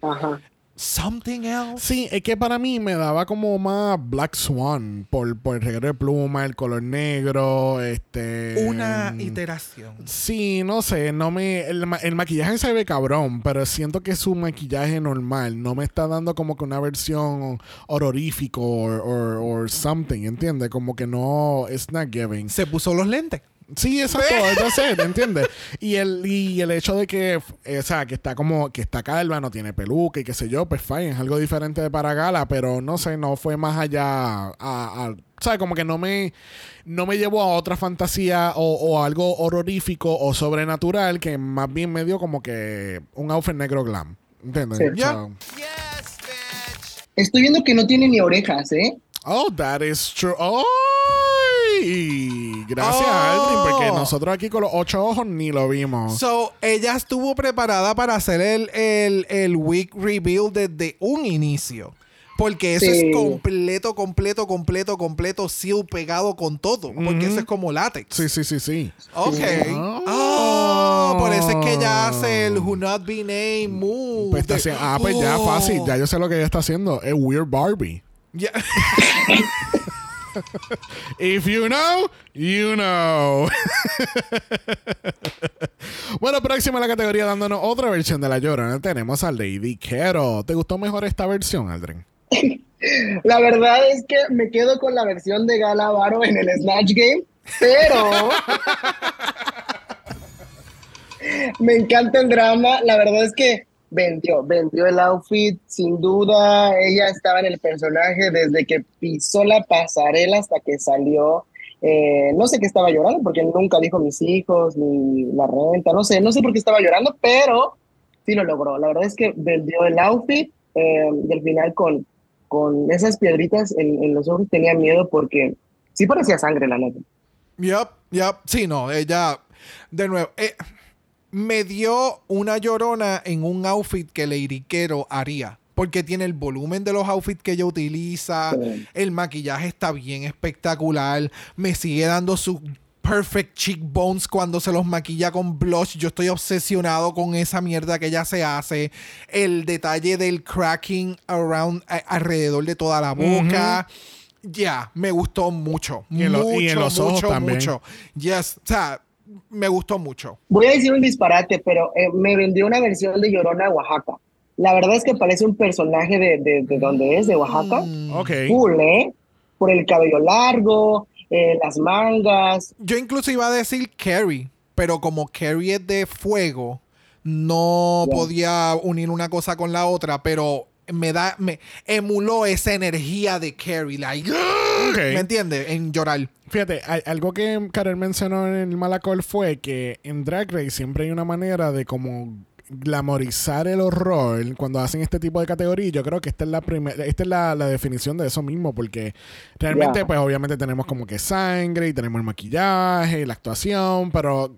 Ajá. Something else. Sí, es que para mí me daba como más Black Swan por, por el reguero de pluma, el color negro, este... Una mm, iteración. Sí, no sé, no me el, ma- el maquillaje se ve cabrón, pero siento que su maquillaje normal no me está dando como que una versión horrorífico or, or, or something, ¿entiendes? Como que no, it's not giving. Se puso los lentes. Sí, exacto, it, ¿entiendes? Y el, y el hecho de que, eh, o sea, que está como, que está calva, no tiene peluca y qué sé yo, pues fine, es algo diferente de para gala, pero no sé, no fue más allá a, a- o sea, como que no me, no me llevó a otra fantasía o, o algo horrorífico o sobrenatural que más bien me dio como que un outfit negro glam, ¿entiendes? Sí. Ya. So- Estoy viendo que no tiene ni orejas, ¿eh? Oh, that is true. ¡Ay! Gracias, Oh. Aldrin, porque nosotros aquí con los ocho ojos ni lo vimos. So, ella estuvo preparada para hacer el, el, el wig reveal desde un inicio. Porque eso Sí. es completo, completo, completo, completo, seal pegado con todo. Porque eso es como látex. Sí, sí, sí, sí. Ok. Oh. Oh, por eso es que ella hace el Who Not Be Named move. Pues está de- ah, pues ya Oh. fácil. Ya yo sé lo que ella está haciendo. Es Weird Barbie. Ya. (laughs) If you know, you know. bueno, próxima a la categoría dándonos otra versión de La Llorona. Tenemos a Lady Kero. ¿Te gustó mejor esta versión, Aldrin? La verdad es que me quedo con la versión de Gala Varo en el Snatch Game, pero (laughs) me encanta el drama. La verdad es que vendió, vendió el outfit, sin duda. Ella estaba en el personaje desde que pisó la pasarela hasta que salió. Eh, no sé qué estaba llorando porque nunca dijo mis hijos ni la renta, no sé, no sé por qué estaba llorando, pero sí lo logró. La verdad es que vendió el outfit eh, y al final con, con esas piedritas en, los ojos tenía miedo porque sí parecía sangre, la neta. Yup, yup. Sí, no, ella. De nuevo, eh, me dio una llorona en un outfit que Lady Kero haría. Porque tiene el volumen de los outfits que ella utiliza. Sí. El maquillaje está bien espectacular. Me sigue dando sus perfect cheekbones cuando se los maquilla con blush. Yo estoy obsesionado con esa mierda que ella se hace. El detalle del cracking around, a- alrededor de toda la boca. Ya, me gustó mucho. Y en lo- mucho, y en los ojos mucho, también. mucho. Yes, o sea, me gustó mucho. Voy a decir un disparate, pero eh, me vendió una versión de Llorona Oaxaca. La verdad es que parece un personaje de, de, de donde es, de Oaxaca. Ok. Full, ¿eh? Por el cabello largo, eh, las mangas. Yo incluso iba a decir Carrie, pero como Carrie es de fuego, no podía unir una cosa con la otra, pero me da, me emuló esa energía de Carrie, like, ¿me entiendes? En llorar. Fíjate, hay- algo que Karel mencionó en el Malacol fue que en Drag Race siempre hay una manera de como glamorizar el horror cuando hacen este tipo de categoría. Yo creo que esta es la primera, esta es la, la definición de eso mismo, porque realmente, pues obviamente tenemos como que sangre y tenemos el maquillaje, la actuación, pero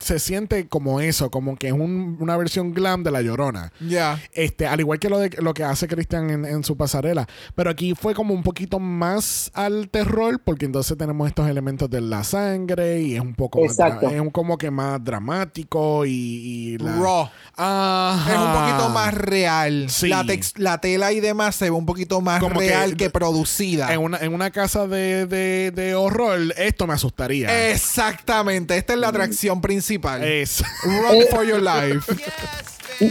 se siente como eso, como que es un- una versión glam de la llorona. Ya. Este, al igual que lo, de, lo que hace Cristian en, en su pasarela. Pero aquí fue como un poquito más al terror, porque entonces tenemos estos elementos de la sangre y es un poco más Exacto. dra- es un como que más dramático y, y la- Raw. Ajá. Es un poquito más real. Sí. La, tex- la tela y demás se ve un poquito más Como que- real que, producida. En una, en una casa de, de- de horror, esto me asustaría. Exactamente. Esta es la atracción principal. Es. Run for your life. (laughs)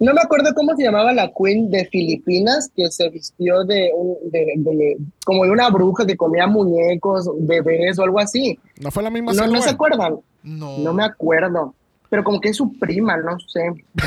No me acuerdo cómo se llamaba la queen de Filipinas que se vistió de, un, de, de- como de una bruja que comía muñecos, bebés o algo así. ¿No fue la misma No, no se acuerdan. No. No me acuerdo. Pero como que es su prima, no sé. (laughs)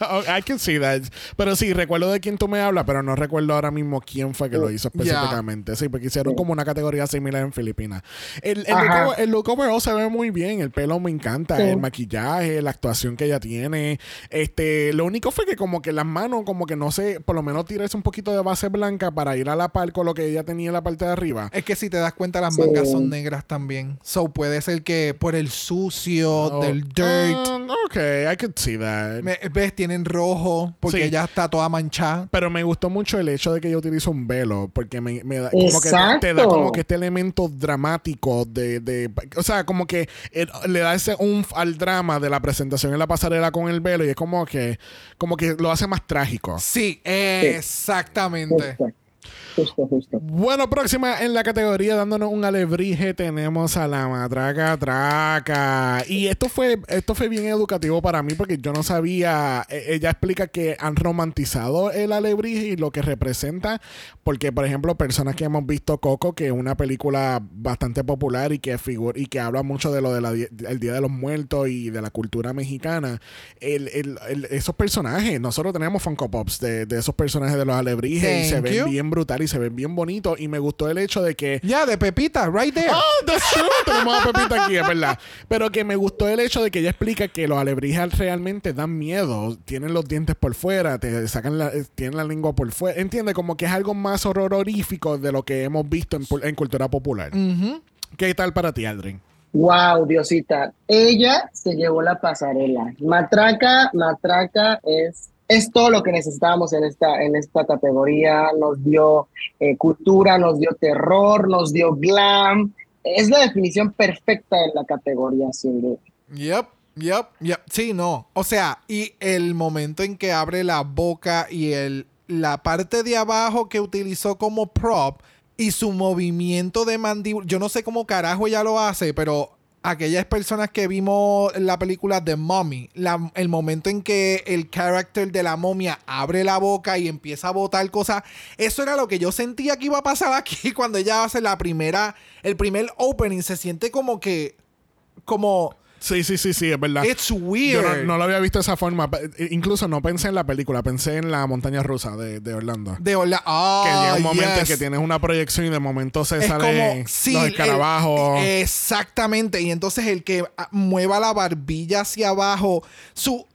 Oh, I can see that. Pero sí, recuerdo de quién tú me hablas, pero no recuerdo ahora mismo quién fue que lo hizo específicamente. Sí, porque hicieron como una categoría similar en Filipinas. El, el, look, over- el look overall se ve muy bien. El pelo me encanta. Sí. El maquillaje, la actuación que ella tiene. Este, lo único fue que como que las manos, como que no sé, por lo menos tirarse un poquito de base blanca para ir a la par con lo que ella tenía en la parte de arriba. Es que si te das cuenta, las Sí. mangas son negras también. So puede ser que por el sucio, Oh, del dirt. Um, ok, I could see that. me- ¿Ves? Tienen rojo porque Sí. ella está toda manchada. Pero me gustó mucho el hecho de que ella utiliza un velo, porque me, me da, como que te, da Exacto. como que este elemento dramático de, de o sea, como que le da ese umf al drama de la presentación en la pasarela con el velo y es como que, como que lo hace más trágico. Sí, exactamente. Justo, justo. Bueno, próxima en la categoría dándonos un alebrije tenemos a la matraca traca. Y esto fue esto fue bien educativo para mí porque yo no sabía, eh, ella explica que han romantizado el alebrije y lo que representa, porque por ejemplo, personas que hemos visto Coco, que es una película bastante popular y que figura y que habla mucho de lo del Día de los Muertos y de la cultura mexicana, el- el- el- esos personajes, nosotros tenemos Funko Pops de, de esos personajes de los alebrijes y se Thank ven you. bien brutal y se ven bien bonitos y me gustó el hecho de que Ya, de Pepita, right there. Oh, that's true. Tenemos a Pepita aquí, es verdad. Pero que me gustó el hecho de que ella explica que los alebrijes realmente dan miedo. Tienen los dientes por fuera, te sacan la, eh, tienen la lengua por fuera. Entiende, como que es algo más horrorífico de lo que hemos visto en, cultura popular. ¿Qué tal para ti, Aldrin? Wow, Diosita. Ella se llevó la pasarela. Matraca, Matraca es, es todo lo que necesitábamos en esta, en esta categoría. Nos dio eh, cultura, nos dio terror, nos dio glam. Es la definición perfecta de la categoría, sin duda. Yep, yep, yep. Sí, no. O sea, y el momento en que abre la boca y el, la parte de abajo que utilizó como prop y su movimiento de mandíbula. Yo no sé cómo carajo ella lo hace, pero aquellas personas que vimos la película Mommy, la- el momento en que el character de la momia abre la boca y empieza a botar cosas, eso era lo que yo sentía que iba a pasar aquí (laughs) cuando ella hace la primera, el primer opening. Se siente como que, como, Sí, sí, sí, sí, es verdad. it's Yo weird. no, no lo había visto de esa forma. Incluso no pensé en la película, pensé en la montaña rusa de, de Orlando. De hola, ah, que llega un momento en que tienes una proyección y de momento se es sale como sí, los el- escarabajos. exactamente. Y entonces el que ah, mueva la barbilla hacia abajo, su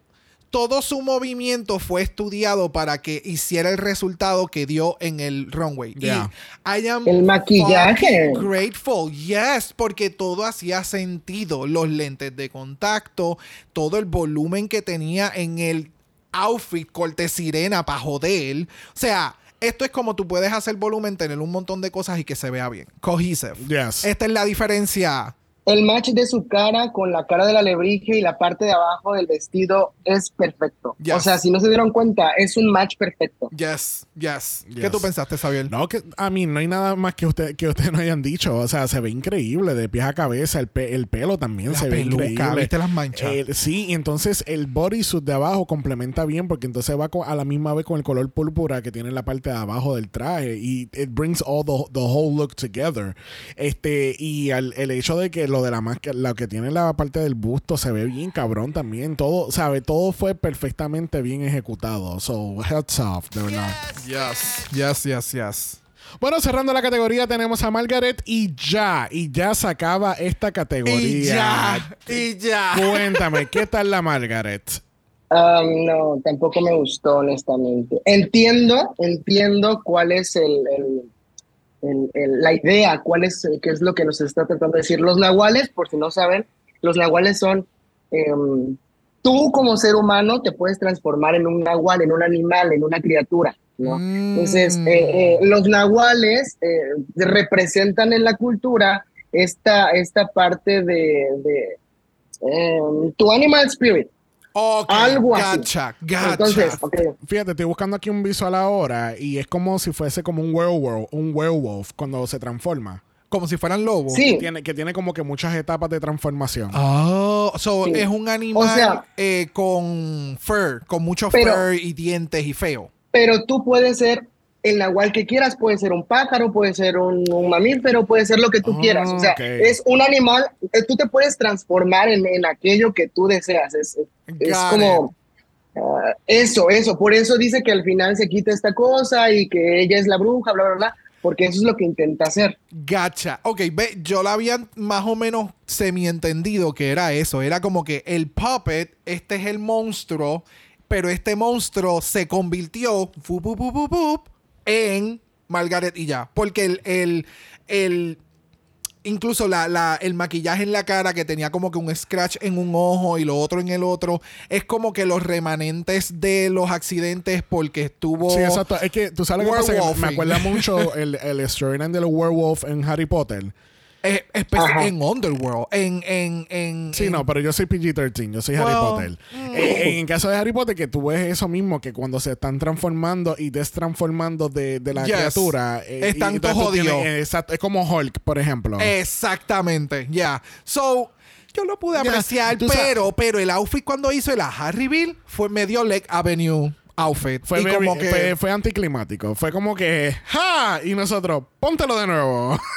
todo su movimiento fue estudiado para que hiciera el resultado que dio en el runway. Yeah. Y I am El maquillaje. grateful, yes, porque todo hacía sentido. Los lentes de contacto, todo el volumen que tenía en el outfit corte sirena para joder. O sea, esto es como tú puedes hacer volumen, tener un montón de cosas y que se vea bien. Cohesive. Yes. Esta es la diferencia. El match de su cara con la cara del alebrije y la parte de abajo del vestido es perfecto. Yes. O sea, si no se dieron cuenta, es un match perfecto. Yes, yes. ¿Qué Yes. tú pensaste, Xavier? No, que a mí no hay nada más que usted que ustedes no hayan dicho. O sea, se ve increíble de pies a cabeza. El, pe- el pelo también La se peluca, ve increíble. ¿viste las manchas? El- sí, y entonces el bodysuit de abajo complementa bien porque entonces va con- a la misma vez con el color púrpura que tiene en la parte de abajo del traje y it brings all the, the whole look together. Este, y al- el hecho de que lo de la máscara, lo que tiene la parte del busto se ve bien cabrón también. Todo, sabe, todo fue perfectamente bien ejecutado. So, heads off, de verdad. Yes, yes, yes, yes. Bueno, cerrando la categoría tenemos a Margaret y ya, y ya se acaba esta categoría. Y ya, y ya. Cuéntame, ¿qué tal la Margaret? Ah, no, tampoco me gustó, honestamente. Entiendo, entiendo cuál es el, el- el- el- la idea, cuál es, eh, qué es lo que nos está tratando de decir. Los nahuales, por si no saben, los nahuales son, em, tú como ser humano te puedes transformar en un nahual, en un animal, en una criatura, ¿no? Entonces, Mm. eh, eh, los nahuales representan en la cultura esta, esta parte de, de, em, tu animal spirit. Ok, Algo así. Gacha, gacha. Entonces, Fíjate, estoy buscando aquí un visual ahora y es como si fuese como un werewolf, un werewolf cuando se transforma. Como si fueran lobos. Sí. Que tiene, que tiene como que muchas etapas de transformación. Oh, so Sí. es un animal O sea- eh, con fur, con mucho Pero- fur y dientes y feo. pero tú puedes ser el nahual que quieras, puede ser un pájaro, puede ser un, un mamífero, puede ser lo que tú Ah, quieras. O sea, es un animal, eh, tú te puedes transformar en, en aquello que tú deseas. Es, es como ah, eso, eso. Por eso dice que al final se quita esta cosa y que ella es la bruja, bla, bla, bla, porque eso es lo que intenta hacer. Gacha. Ok, ve, yo la había más o menos semi-entendido que era eso. Era como que el puppet, este es el monstruo, pero este monstruo se convirtió fu, pu, pu, pu, pu, en Margaret y ya. Porque el, el, el- incluso la, la- el maquillaje en la cara que tenía como que un scratch en un ojo y lo otro en el otro, es como que los remanentes de los accidentes porque estuvo... Sí, exacto. Es que tú sabes lo que pasa, que me acuerda mucho el, el storyline de los werewolf en Harry Potter. Eh, en Underworld, en, en, en, Sí, en- no, pero yo soy PG-13, yo soy Harry Potter. Eh, en caso de Harry Potter, que tú ves eso mismo, que cuando se están transformando y destransformando de, de la Yes. criatura. eh, Están todos jodidos. exacto, es como Hulk, por ejemplo. Exactamente, ya. So, yo lo pude apreciar, pero, pero el outfit cuando hizo el Harry Bill fue medio Lake Avenue outfit. Fue, y como que fue, fue anticlimático. Fue como que, ¡ja! Y nosotros, póntelo de nuevo. (laughs)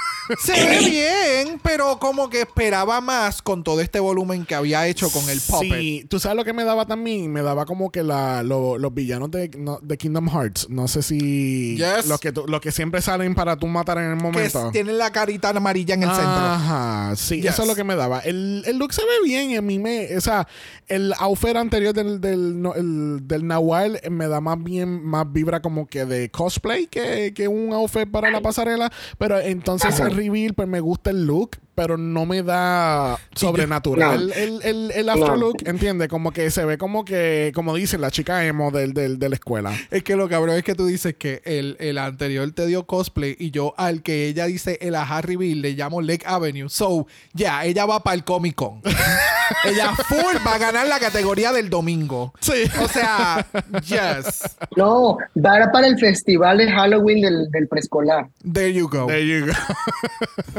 se ve bien, pero como que esperaba más con todo este volumen que había hecho con el puppet. Sí, tú sabes lo que me daba también, me daba como que la, lo- los villanos de, no- de Kingdom Hearts, no sé si Yes. los que los que siempre salen para tú matar en el Que momento. tienen la carita amarilla en el centro. Ajá, sí, Yes. eso es lo que me daba. El, el look se ve bien y a mí me, o sea, el outfit anterior del, del, no, el- del Nahual me da más bien, más vibra como que de cosplay que, que un outfit para la pasarela, pero entonces reveal, pues me gusta el look, pero no me da sobrenatural No. el, el, el after No. look, ¿entiendes? Como que se ve como que, como dicen, la chica emo del, del, de la escuela. Es que lo cabrón es que tú dices que el, el anterior te dio cosplay y yo al que ella dice el a Harry Bill le llamo Lake Avenue. So, ya, ella va para el Comic Con. (laughs) ella full va a ganar la categoría del domingo. Sí. O sea, yes. No, va para el festival de Halloween del, del preescolar. There you go. There you go.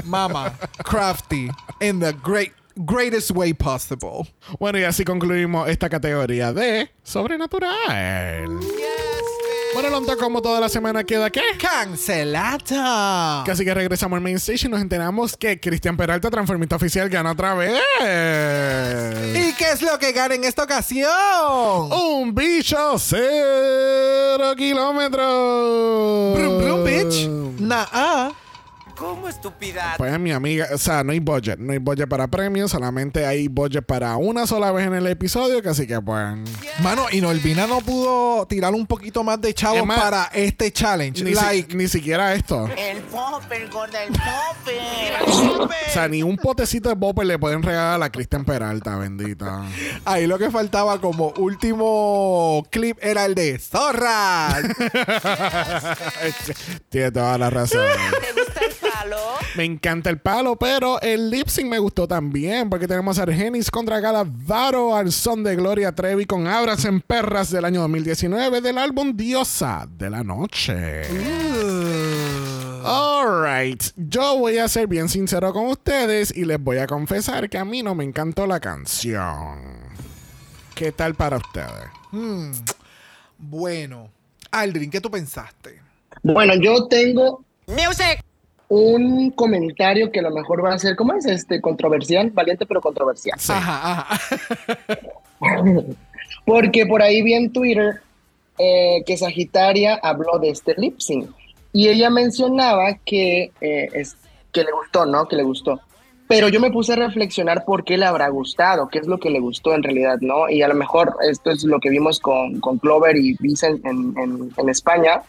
Mama, (laughs) crafty in the great greatest way possible. Bueno, y así concluimos esta categoría de sobrenatural. Bueno, Lonta, como toda la semana queda qué? Cancelata. Casi que regresamos al main stage y nos enteramos que Cristian Peralta, transformista oficial, gana otra vez. ¿Y qué es lo que gana en esta ocasión? Un bicho cero kilómetros. Brum, brum, bitch. Nah. ¿Cómo estupidez? Pues mi amiga, o sea, no hay budget, no hay budget para premios, solamente hay budget para una sola vez en el episodio, que así que pues... Mano, y Norvina no pudo tirar un poquito más de chavos Es más, para este challenge. Ni, si- like, ni siquiera esto. El popper, gorda, el popper. (laughs) O sea, ni un potecito de popper le pueden regalar a Cristian Peralta, bendita. ahí lo que faltaba como último clip era el de Zorra. (laughs) Tiene toda la razón. ¿Te gusta el palo? Me encanta el palo, pero el lip sync me gustó también porque tenemos a Argenis contra Galavaro al son de Gloria Trevi con Abras en Perras del año 2019 del álbum Diosa de la Noche. Alright, yo voy a ser bien sincero con ustedes y les voy a confesar que a mí no me encantó la canción. ¿Qué tal para ustedes? bueno, Aldrin, ¿qué tú pensaste? Bueno, yo tengo Music. Un comentario que a lo mejor va a ser, ¿cómo es? Este, controversial, valiente pero controversial. Ajá, ajá. (laughs) Porque por ahí vi en Twitter eh, que Sagitaria habló de este lip sync y ella mencionaba que, eh, es, que le gustó, ¿no? Que le gustó. pero yo me puse a reflexionar por qué le habrá gustado, qué es lo que le gustó en realidad, ¿no? Y a lo mejor esto es lo que vimos con, con Clover y Vincent en, en, en España,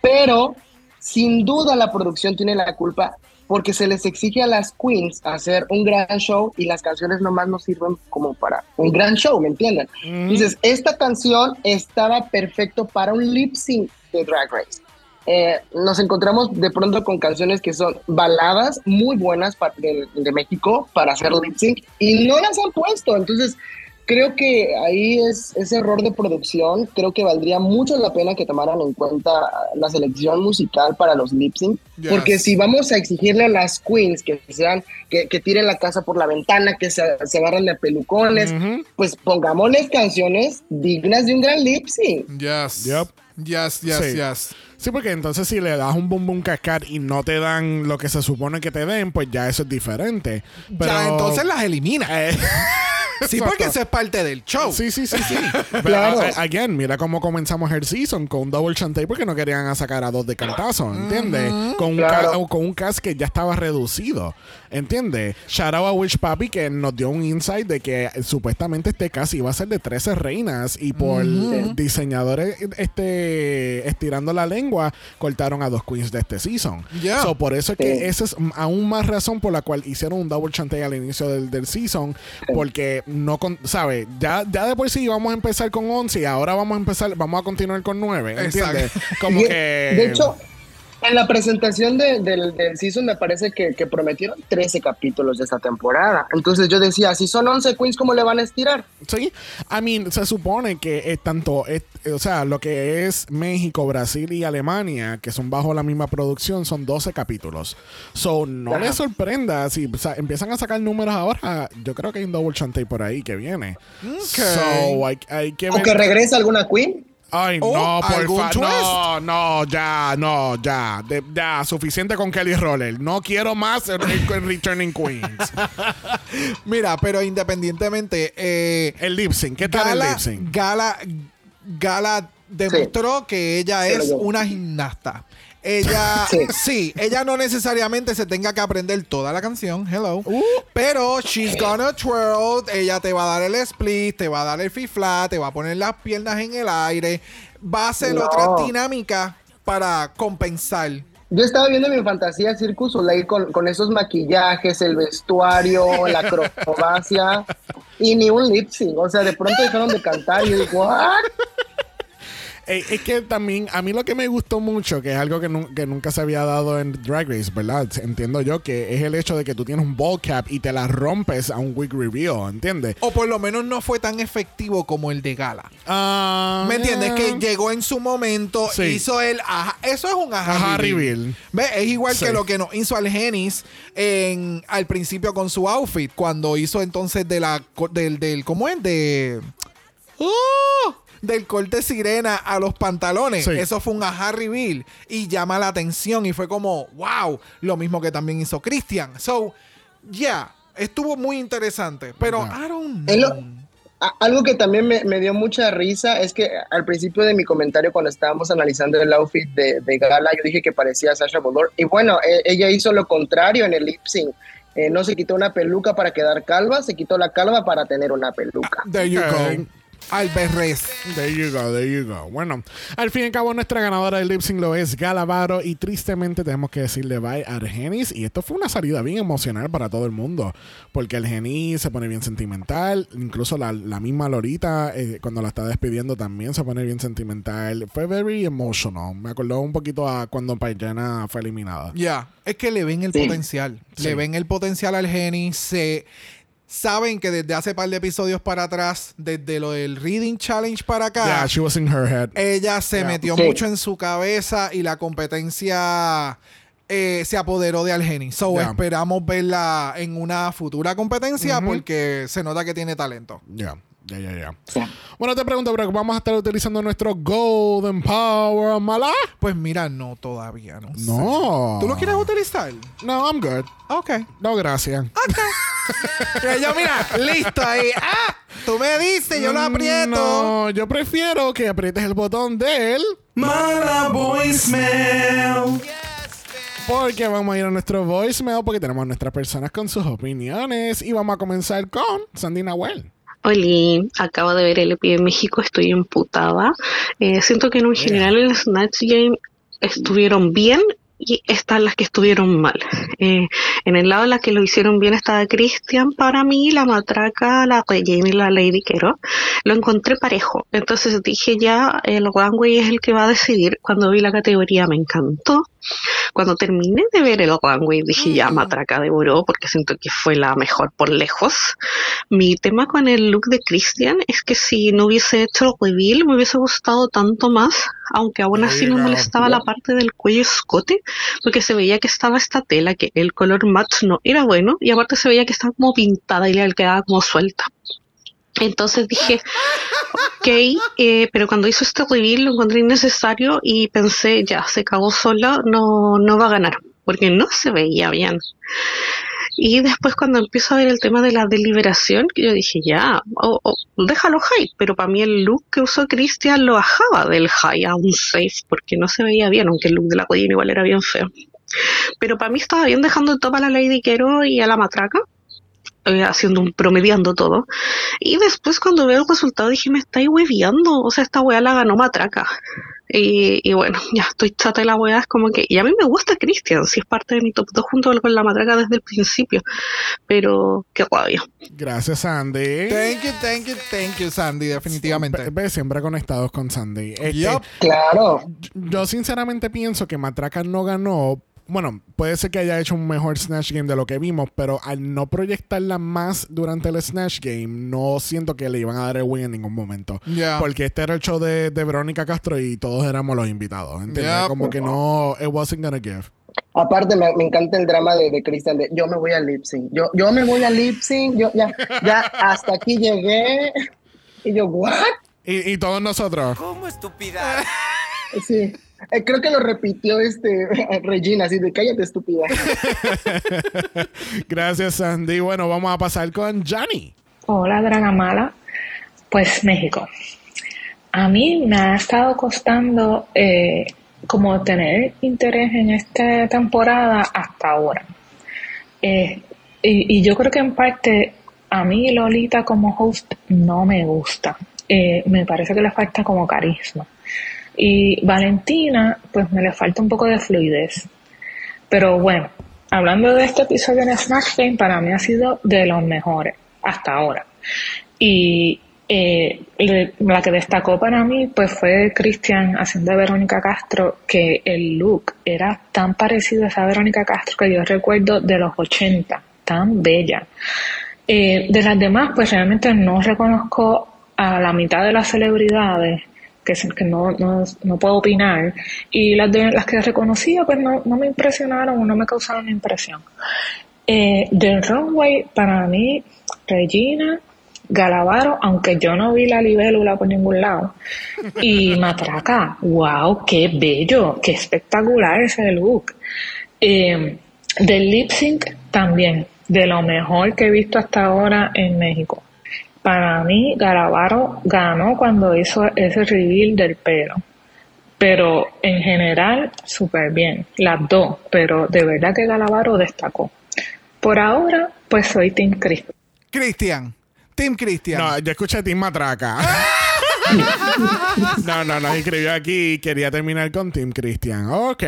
pero sin duda la producción tiene la culpa porque se les exige a las queens hacer un gran show y las canciones nomás no sirven como para un gran show, ¿me entienden? Dices, esta canción estaba perfecto para un lip sync de Drag Race. Eh, nos encontramos de pronto con canciones que son baladas muy buenas de, de México para hacer lip sync y no las han puesto. Entonces, creo que ahí es ese error de producción. Creo que valdría mucho la pena que tomaran en cuenta la selección musical para los lip sync. Yes. Porque si vamos a exigirle a las queens que sean, que, que tiren la casa por la ventana, que se, se agarran de pelucones, pues pongámosles canciones dignas de un gran lip sync. Yes. Yep. Yes, yes, Sí. yes. Sí, porque entonces si le das un boom boom cascade y no te dan lo que se supone que te den, pues ya eso es diferente. Pero, Ya, entonces las elimina. Eh, (laughs) sí, porque eso es parte del show. Sí, sí, sí, sí. (laughs) Pero, Claro. eh, again, mira cómo comenzamos el season con un double chantay porque no querían sacar a dos de cantazo, ¿entiendes? con, un Claro. con un cast que ya estaba reducido, ¿entiendes? Shout out a Witch Papi que nos dio un insight de que supuestamente este cast iba a ser de 13 reinas y por diseñadores este estirando la lengua cortaron a dos queens de este season. Yeah. So, por eso es que Sí. esa es aún más razón por la cual hicieron un double chantay al inicio del, del season porque no con, sabe ya ya de por sí vamos a empezar con 11 y ahora vamos a empezar vamos a continuar con 9 ¿entiendes? Como que De hecho, en la presentación de- del, del season me parece que, que prometieron 13 capítulos de esta temporada. Entonces yo decía, si son 11 queens, ¿cómo le van a estirar? Sí, I mean, se supone que es tanto, es- o sea, lo que es México, Brasil y Alemania, que son bajo la misma producción, son 12 capítulos. So, no Ajá. les sorprenda si o sea, empiezan a sacar números ahora. Yo creo que hay un double chantay por ahí que viene. So, hay, hay que ¿O ver. que regrese alguna queen? Ay, no, por ¿algún favor. No, no, ya, no, ya. De- ya, suficiente con Kelly Roller. No quiero más el, el Returning Queens. (laughs) Mira, pero independientemente, eh, El lip sync, ¿qué tal el Gala, lip sync? Gala, Gala demostró que ella Sí, es una gimnasta. Ella, sí. Sí. ella no necesariamente se tenga que aprender toda la canción, hello, Uh. pero she's gonna twirl, ella te va a dar el split, te va a dar el fifla, te va a poner las piernas en el aire, va a hacer No. otra dinámica para compensar. Yo estaba viendo mi fantasía Circus Soleil con, con esos maquillajes, el vestuario, la (laughs) acrobacia y ni un lip sync. O sea, de pronto dejaron de cantar y yo digo, ¿what? Eh, es que también, a mí lo que me gustó mucho, que es algo que, nu- que nunca se había dado en Drag Race, ¿verdad? Entiendo yo que es el hecho de que tú tienes un ball cap y te la rompes a un wig reveal, ¿entiendes? O por lo menos no fue tan efectivo como el de Gala. Ah, ¿Me entiendes? Que llegó en su momento, Sí. hizo el ajá. Eso es un ajá, Ajá reveal. reveal. ¿Ve? Es igual Sí. que lo que nos hizo al Genis en, al principio con su outfit, cuando hizo entonces de la del, del ¿cómo es? De ¡Oh! Del corte sirena a los pantalones. Sí. Eso fue un ajá reveal y llama la atención y fue como, wow, lo mismo que también hizo Christian. So, yeah, estuvo muy interesante, pero Ya. I don't know. A- Algo que también me, me dio mucha risa es que al principio de mi comentario, cuando estábamos analizando el outfit de, de Gala, yo dije que parecía Sasha Bolor. Y bueno, e- ella hizo lo contrario en el lip sync. Eh, no se quitó una peluca para quedar calva, se quitó la calva para tener una peluca. There you go. Alberres. There you go, there you go. Bueno, al fin y al cabo, nuestra ganadora del lip sync lo es Galavaro. Y tristemente tenemos que decirle bye a Argenis. Y esto fue una salida bien emocional para todo el mundo. Porque Argenis se pone bien sentimental. Incluso la, la misma Lorita, eh, cuando la está despidiendo, también se pone bien sentimental. Fue very emotional. Me acordó un poquito a cuando Payana fue eliminada. Ya, es que le ven el Sí. potencial. Sí. Le ven el potencial al Geni. Se saben que desde hace par de episodios para atrás, desde lo del Reading Challenge para acá, Yeah, she was in her head. ella se Yeah. metió Sí. mucho en su cabeza y la competencia eh, se apoderó de Algeni. So Yeah. esperamos verla en una futura competencia porque se nota que tiene talento. Ya, ya, ya, ya. Sí. Bueno, te pregunto, pero vamos a estar utilizando nuestro Golden Power, ¿mala? Pues mira, no todavía, no. sé. No. ¿Tú lo quieres utilizar? No, I'm good. Ok. No, gracias. Y (laughs) yo, mira, listo ahí. ¡Ah! Tú me dices, yo lo aprieto. No, yo prefiero que aprietes el botón del. Mala voicemail. Porque vamos a ir a nuestro voicemail porque tenemos nuestras personas con sus opiniones y vamos a comenzar con Sandy Nahuel. Oli, acabo de ver el EP de México, estoy emputada. Eh, siento que en un general el Snatch Game estuvieron bien y están las que estuvieron mal. Eh, en el lado de las que lo hicieron bien estaba Christian, para mí, la matraca, la Regina y la Lady Quero. Lo encontré parejo. Entonces dije ya, el One Way es el que va a decidir. Cuando vi la categoría me encantó. Cuando terminé de ver el One Way dije ya, matraca devoró porque siento que fue la mejor por lejos. Mi tema con el look de Christian es que si no hubiese hecho el reveal me hubiese gustado tanto más, aunque aún así me molestaba la parte del cuello escote, porque se veía que estaba esta tela, que el color matte no era bueno, y aparte se veía que estaba como pintada y le quedaba como suelta. Entonces dije, ok, eh, pero cuando hizo este reveal lo encontré innecesario y pensé, ya, se cagó sola, no, no va a ganar, porque no se veía bien. Y después cuando empiezo a ver el tema de la deliberación, yo dije, ya, oh, oh, déjalo high, pero para mí el look que usó Christian lo bajaba del high a un safe, porque no se veía bien, aunque el look de la Codina igual era bien feo. Pero para mí estaba bien dejando el top a la Lady Quero y a la matraca, eh, haciendo un promediando todo. Y después cuando veo el resultado dije, me estáis hueviando, o sea, esta weá la ganó matraca. Y, y bueno, ya estoy chata de la weá, es como que, y a mí me gusta Christian, si es parte de mi top 2 junto con la matraca desde el principio, pero qué rabia. Gracias, Sandy. Thank you, thank you, thank you, Sandy, definitivamente. Siempre conectados con Sandy. Este. Claro. Yo sinceramente pienso que Matraca no ganó. Bueno, puede ser que haya hecho un mejor Snatch Game de lo que vimos, pero al no proyectarla más durante el Snatch Game, no siento que le iban a dar el win en ningún momento. Porque este era el show de, de Verónica Castro y todos éramos los invitados. Como que no, it wasn't gonna give. Aparte, me, me encanta el drama de, de Cristian de yo me voy al lip sync. Yo, yo me voy al lip sync. Yo ya, ya hasta aquí llegué. Y yo, ¿what? Y, y todos nosotros. ¿Cómo estúpida? Sí. Eh, creo que lo repitió este (laughs) Regina, así de cállate, estúpida. (laughs) Gracias, Sandy. Bueno, vamos a pasar con Johnny. Hola, Dragamala. Pues México. A mí me ha estado costando eh, como tener interés en esta temporada hasta ahora. Eh, y, y yo creo que en parte a mí Lolita como host no me gusta. Eh, me parece que le falta como carisma. Y Valentina, pues me le falta un poco de fluidez. Pero bueno, hablando de este episodio en Smash Game, para mí ha sido de los mejores hasta ahora. Y eh, la que destacó para mí, pues fue Cristian haciendo de Verónica Castro, que el look era tan parecido a esa Verónica Castro que yo recuerdo de los 80, tan bella. Eh, de las demás, pues realmente no reconozco a la mitad de las celebridades, que, no, no, no puedo opinar, y las, de, las que reconocía, pues no, no me impresionaron o no me causaron impresión. Eh, del runway, para mí, Regina, Galavaro, aunque yo no vi la libélula por ningún lado, y (laughs) Matraca, wow, qué bello, qué espectacular ese look. Eh, del lip sync también, de lo mejor que he visto hasta ahora en México. Para mí, Galavaro ganó cuando hizo ese reveal del pelo. Pero en general, súper bien. Las dos, pero de verdad que Galavaro destacó. Por ahora, pues soy Team Chris. Cristian. Team Cristian. No, yo escuché Team Matraca. (laughs) (laughs) no, no, nos escribió aquí y quería terminar con Team Christian. Ok.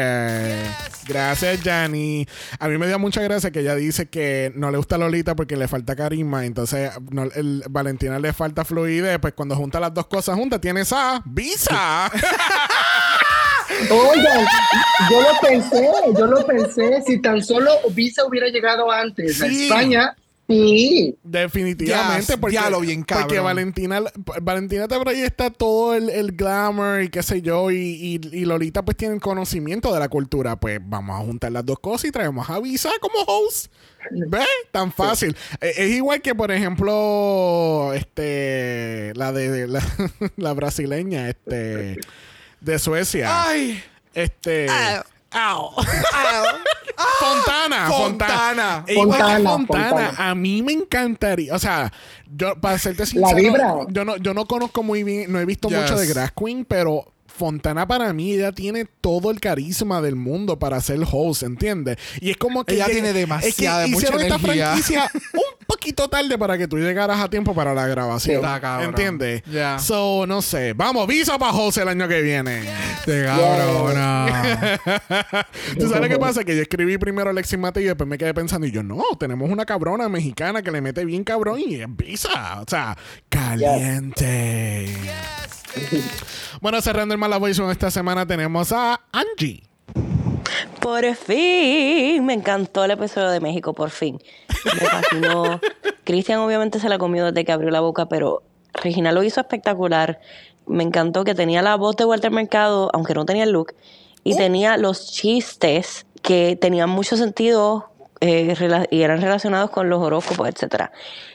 Gracias, Jani. A mí me dio mucha gracia que ella dice que no le gusta Lolita porque le falta carisma. Entonces, no, el, Valentina le falta fluidez. Pues cuando junta las dos cosas juntas, tiene esa visa. (laughs) Oigan, yo lo pensé, yo lo pensé. Si tan solo Visa hubiera llegado antes a. España, sí. Definitivamente, Ya, porque, ya lo bien cabrón. porque Valentina, Valentina te proyecta todo el, el glamour y qué sé yo, y, y, y Lolita pues tiene conocimiento de la cultura. Pues vamos a juntar las dos cosas y traemos a Visa como host. ¿Ves? Tan fácil. Eh, Es igual que, por ejemplo, este la de, de- la, (laughs) la brasileña, este de Suecia. Ay. Este. Au. (laughs) Fontana. Fontana, Fontana. Igual que Fontana, Fontana, Fontana. a mí me encantaría, o sea, yo para serte sincero, vibra. yo no yo no conozco muy bien, no he visto Yes. mucho de Grass Queen, pero Fontana para mí, ella tiene todo el carisma del mundo para ser host, ¿entiendes? Y es como que Ella que- tiene demasiada, es que mucha hicieron esta energía. franquicia un poquito tarde para que tú llegaras a tiempo para la grabación. ¿Entiendes? Ya. So, no sé. Vamos, visa para host el año que viene. Te cabrona. (laughs) ¿Tú sabes qué pasa? Que yo escribí primero Alexis Mateo y después me quedé pensando y yo, no, tenemos una cabrona mexicana que le mete bien cabrón y es visa. O sea, caliente. Bueno, cerrando el Mala Voice esta semana tenemos a Angie. Por fin, me encantó el episodio de México, por fin. Me fascinó. (laughs) Cristian obviamente se la comió desde que abrió la boca, pero Regina lo hizo espectacular. Me encantó que tenía la voz de Walter Mercado, aunque no tenía el look, y tenía los chistes que tenían mucho sentido eh, y eran relacionados con los horóscopos, etcétera.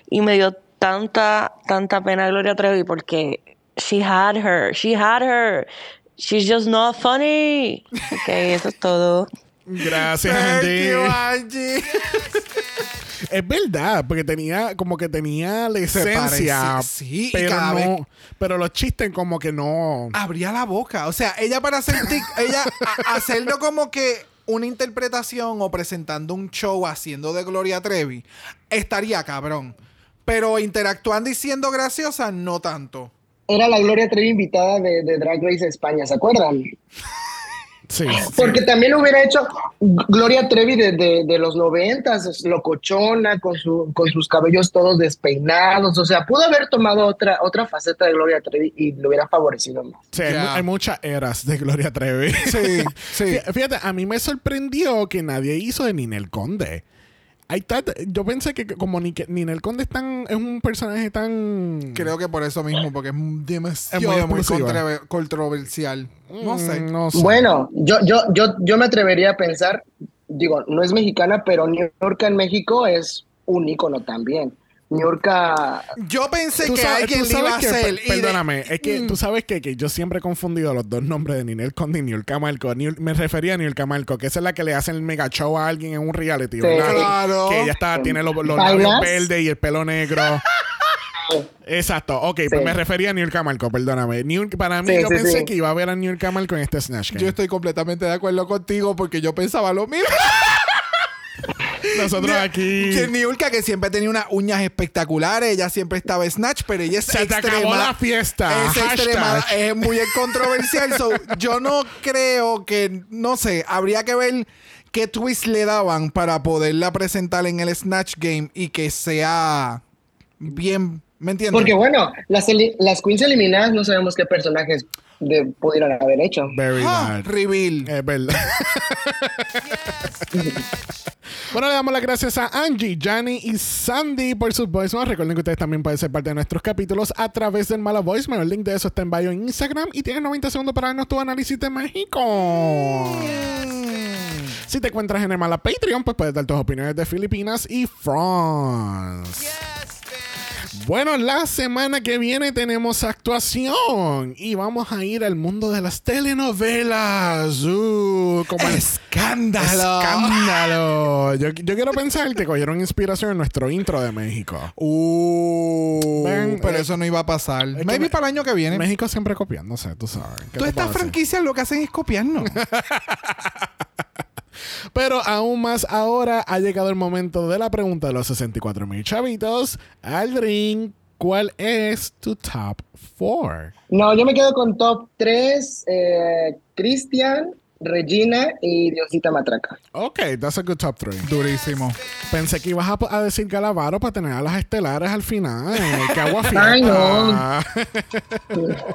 Y me dio tanta, tanta pena Gloria Trevi porque she had her, she had her. She's just not funny. Ok, eso es todo. Gracias, Thank Angie. Angie. (laughs) Es verdad, porque tenía como que tenía la Se esencia. parecía, sí, y pero vez- no, pero los chistes como que no. Abría la boca. O sea, ella para hacer tic- ella a- hacerlo como que una interpretación o presentando un show haciendo de Gloria Trevi, estaría cabrón. Pero interactuando y siendo graciosa, no tanto. Era la Gloria Trevi invitada de, de Drag Race España, ¿se acuerdan? Sí. Porque también hubiera hecho Gloria Trevi de, de- de los noventas, locochona, con, su, con sus cabellos todos despeinados. O sea, pudo haber tomado otra, otra faceta de Gloria Trevi y le hubiera favorecido más. Sí, hay, hay muchas eras de Gloria Trevi. Sí, sí. (laughs) Fí- Fíjate, a mí me sorprendió que nadie hizo de Ninel Conde. Hay tanta- yo pensé que como Ni- Ninel Conde es, tan, es un personaje tan... Creo que por eso mismo, porque es demasiado Es muy controversial. No sé. Mm, no sé. Bueno, yo, yo, yo, yo me atrevería a pensar, digo, no es mexicana, pero Niurka en México es un ícono también. Niurka, Yo pensé que sabes- alguien tú le iba a sabes que- hacer. de- Perdóname, es que Mm. tú sabes que, que yo siempre he confundido los dos nombres de Ninel Conde y Niurka Marco. Niul- me refería a Niurka Marco, que esa es la que le hacen el mega show a alguien en un reality. Claro. Que ella está, tiene los, los labios verdes y el pelo negro. (laughs) Exacto, ok, pues Sí. me refería a Niurka Marco, perdóname. Para mí, Sí, yo sí, pensé sí. que iba a ver a Niurka Marco en este Snatch Game. Yo estoy completamente de acuerdo contigo porque yo pensaba lo mismo. Nosotros aquí. Que Niurka, que siempre tenía unas uñas espectaculares, ella siempre estaba snatch, pero ella es Se te extrema. acabó la fiesta. Es extrema, Hashtag. es muy controversial. so, yo no creo que, no sé, habría que ver qué twist le daban para poderla presentar en el Snatch Game y que sea bien, ¿me entiendes? porque bueno, las, las queens eliminadas no sabemos qué personajes de, pudieran haber hecho. Very Ah, bad. reveal. Es verdad. Bueno, le damos las gracias a Angie, Johnny y Sandy por sus voicemails. Recuerden que ustedes también pueden ser parte de nuestros capítulos a través del Mala Voicemail. El link de eso está en bio en Instagram y tienes 90 segundos para darnos tu análisis de México. Si te encuentras en el Mala Patreon, pues puedes dar tus opiniones de Filipinas y France. Bueno, la semana que viene tenemos actuación y vamos a ir al mundo de las telenovelas. Uh, como ¡Escándalo! ¡Escándalo! Yo, yo quiero pensar que cogieron inspiración en nuestro intro de México. Uh, Ven, pero eh, eso no iba a pasar. que Maybe me- para el año que viene. México siempre sé, tú sabes. ¿Qué Todas estas franquicias lo que hacen es copiarnos. (laughs) Pero aún más ahora ha llegado el momento de la pregunta de los 64 mil chavitos. Aldrin, ¿cuál es tu top 4? No, yo me quedo con top 3, Cristian, Regina y Diosita Matraca. Ok, that's a good top 3. Durísimo. Pensé que ibas a, a decir Galavaro para tener a las estelares al final. (laughs) ¡Qué agua Ay, fiesta! (laughs)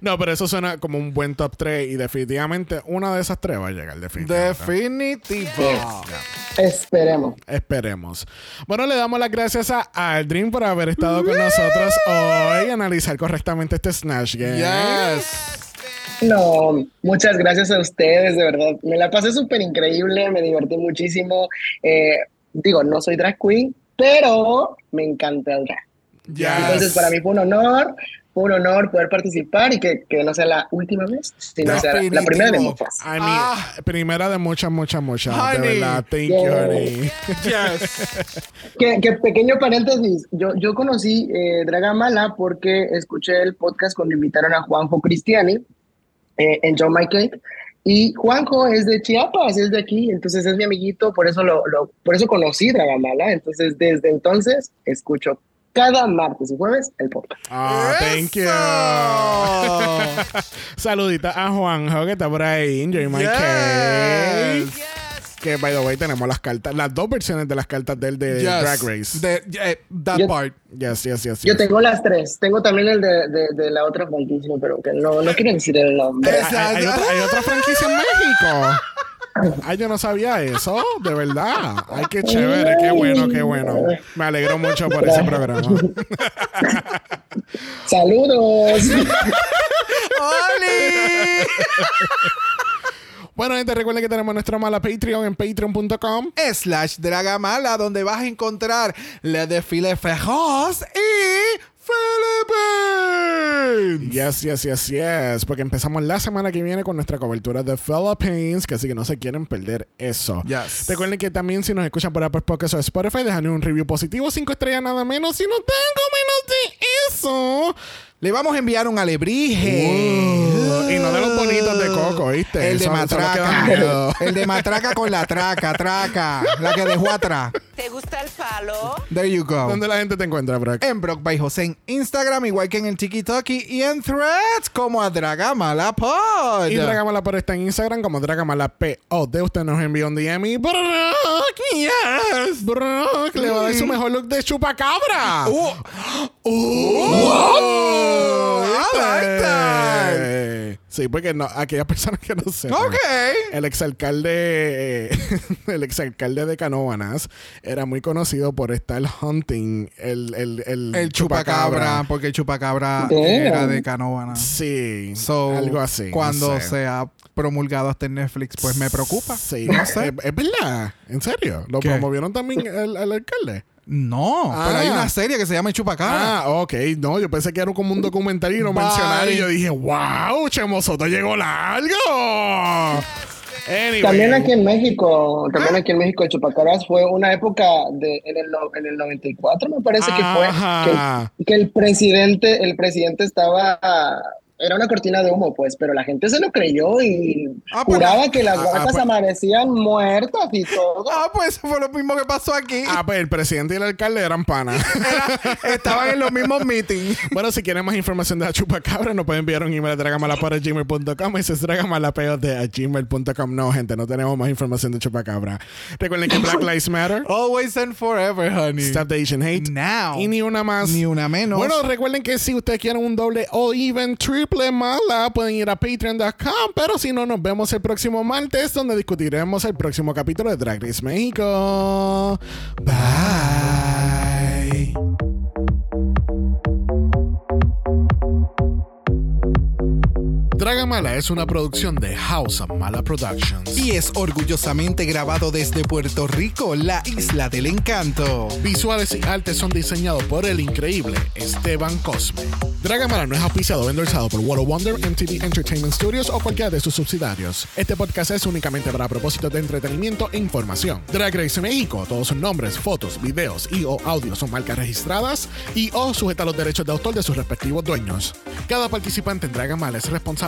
no, pero eso suena como un buen top 3 y definitivamente una de esas tres va a llegar. Definitivamente. Definitivo. Esperemos. Esperemos. Bueno, le damos las gracias a Aldrin por haber estado con nosotros hoy y analizar correctamente este Snatch Game. Yes. No, muchas gracias a ustedes, de verdad. Me la pasé súper increíble, me divertí muchísimo. Eh, digo, no soy drag queen, pero me encanta el drag. Yes. Entonces, para mí fue un honor, fue un honor poder participar y que, que no sea la última vez, sino sea la, la primera de muchas. I mean, Ah. primera de muchas, muchas, muchas. De verdad. Thank Yeah. you, honey. Yes. Que, que pequeño paréntesis, yo, yo conocí eh, Dragamala porque escuché el podcast cuando invitaron a Juanjo Cristiani eh, en John My Cake. Y Juanjo es de Chiapas, es de aquí, entonces es mi amiguito, por eso, lo, lo- por eso conocí Dragamala. Entonces, desde entonces, escucho cada martes y jueves el podcast. Ah, thank you. (laughs) Saludita a Juanjo que está por ahí. Enjoy my Yes. cake. Que, by the way, tenemos las cartas, las dos versiones de las cartas del de Yes. Drag Race. The- eh, that Yo- part. Yes, yes, yes. Yo yes. tengo las tres. Tengo también el de, de, de la otra franquicia, pero que no, no quiero decir el nombre. Hay, hay otra, hay otra franquicia en México. Ay, yo no sabía eso, de verdad. Ay, qué chévere, qué bueno, qué bueno. Me alegro mucho por ese programa. Saludos. (laughs) ¡Oli! Bueno, gente, recuerden que tenemos nuestra mala Patreon en patreon.com. slash Dragamala, donde vas a encontrar le desfile feroz y Philippines. Yes, yes, yes, yes. Porque empezamos la semana que viene con nuestra cobertura de Philippines, que así que no se quieren perder eso. Yes. Recuerden que también si nos escuchan por Apple Podcasts o Spotify, dejan un review positivo, cinco estrellas nada menos. Si no tengo menos de eso. Le vamos a enviar un alebrije. Uh, y no de los bonitos de Coco, ¿viste? El de matraca. El de matraca con la traca, traca. La que dejó atrás. ¿Te gusta el palo? There you go. ¿Dónde la gente te encuentra, Brock? En Brock by José en Instagram, igual que en el TikTok y en Threads como a Dragamala Pod. Y Dragamala por está en Instagram como Dragamala POD. Usted nos envió un DM y Brock, yes, Brock, le va a dar su mejor look de chupacabra. Uh, (gasps) Uh, I like that. Eh, Sí, porque no, aquellas personas que no sepan. Ok. El exalcalde, eh, (laughs) el exalcalde de Canóvanas era muy conocido por estar hunting el, el, el, El chupacabra, porque el chupacabra Damn. era de Canóvana. Sí, So, algo así. Cuando no sé. sea promulgado hasta en Netflix, pues me preocupa. Sí, No sé. Es, es verdad, en serio. ¿Lo ¿Qué? promovieron también el, el alcalde? No, Ah. pero hay una serie que se llama Chupacabra. Ah, ok. No, yo pensé que era como un documental y lo Bye. mencionaron. Y yo dije, wow, Chemo Soto llegó largo. Anyway. También aquí en México, también aquí en México el chupacabras fue una época de en el, no- en el 94 me parece que fue que, que el presidente el presidente estaba era una cortina de humo pues, pero la gente se lo creyó y Ah, pues- juraba que las Ah, ah, vacas pues- amanecían muertas y todo. Ah, pues eso fue lo mismo que pasó aquí. Ah, pues el presidente y el alcalde eran panas. (laughs) Estaban en los mismos meetings. bueno, si quieren más información de la chupacabra, nos pueden enviar un email a dragamalapod.gmail.com y ese es dragamalapod.gmail.com. No, gente, no tenemos más información de chupacabra. Recuerden que Black Lives Matter, (laughs) Always and forever, honey. Stop the Asian Hate Now. y ni una más. Ni una menos. Bueno, recuerden que si ustedes quieren un doble o even triple mala, pueden ir a patreon.com. Pero si no, nos vemos el próximo martes, donde discutiremos el próximo capítulo de Drag Race México. Bye. Dragamala es una producción de House of Mala Productions. y es orgullosamente grabado desde Puerto Rico, la isla del encanto. Visuales y artes son diseñados por el increíble Esteban Cosme. Dragamala no es auspiciado o endorsado por World of Wonder, MTV Entertainment Studios o cualquiera de sus subsidiarios. Este podcast es únicamente para propósitos de entretenimiento e información. Drag Race México, todos sus nombres, fotos, videos y o audios son marcas registradas y o sujeta a los derechos de autor de sus respectivos dueños. Cada participante en Dragamala es responsable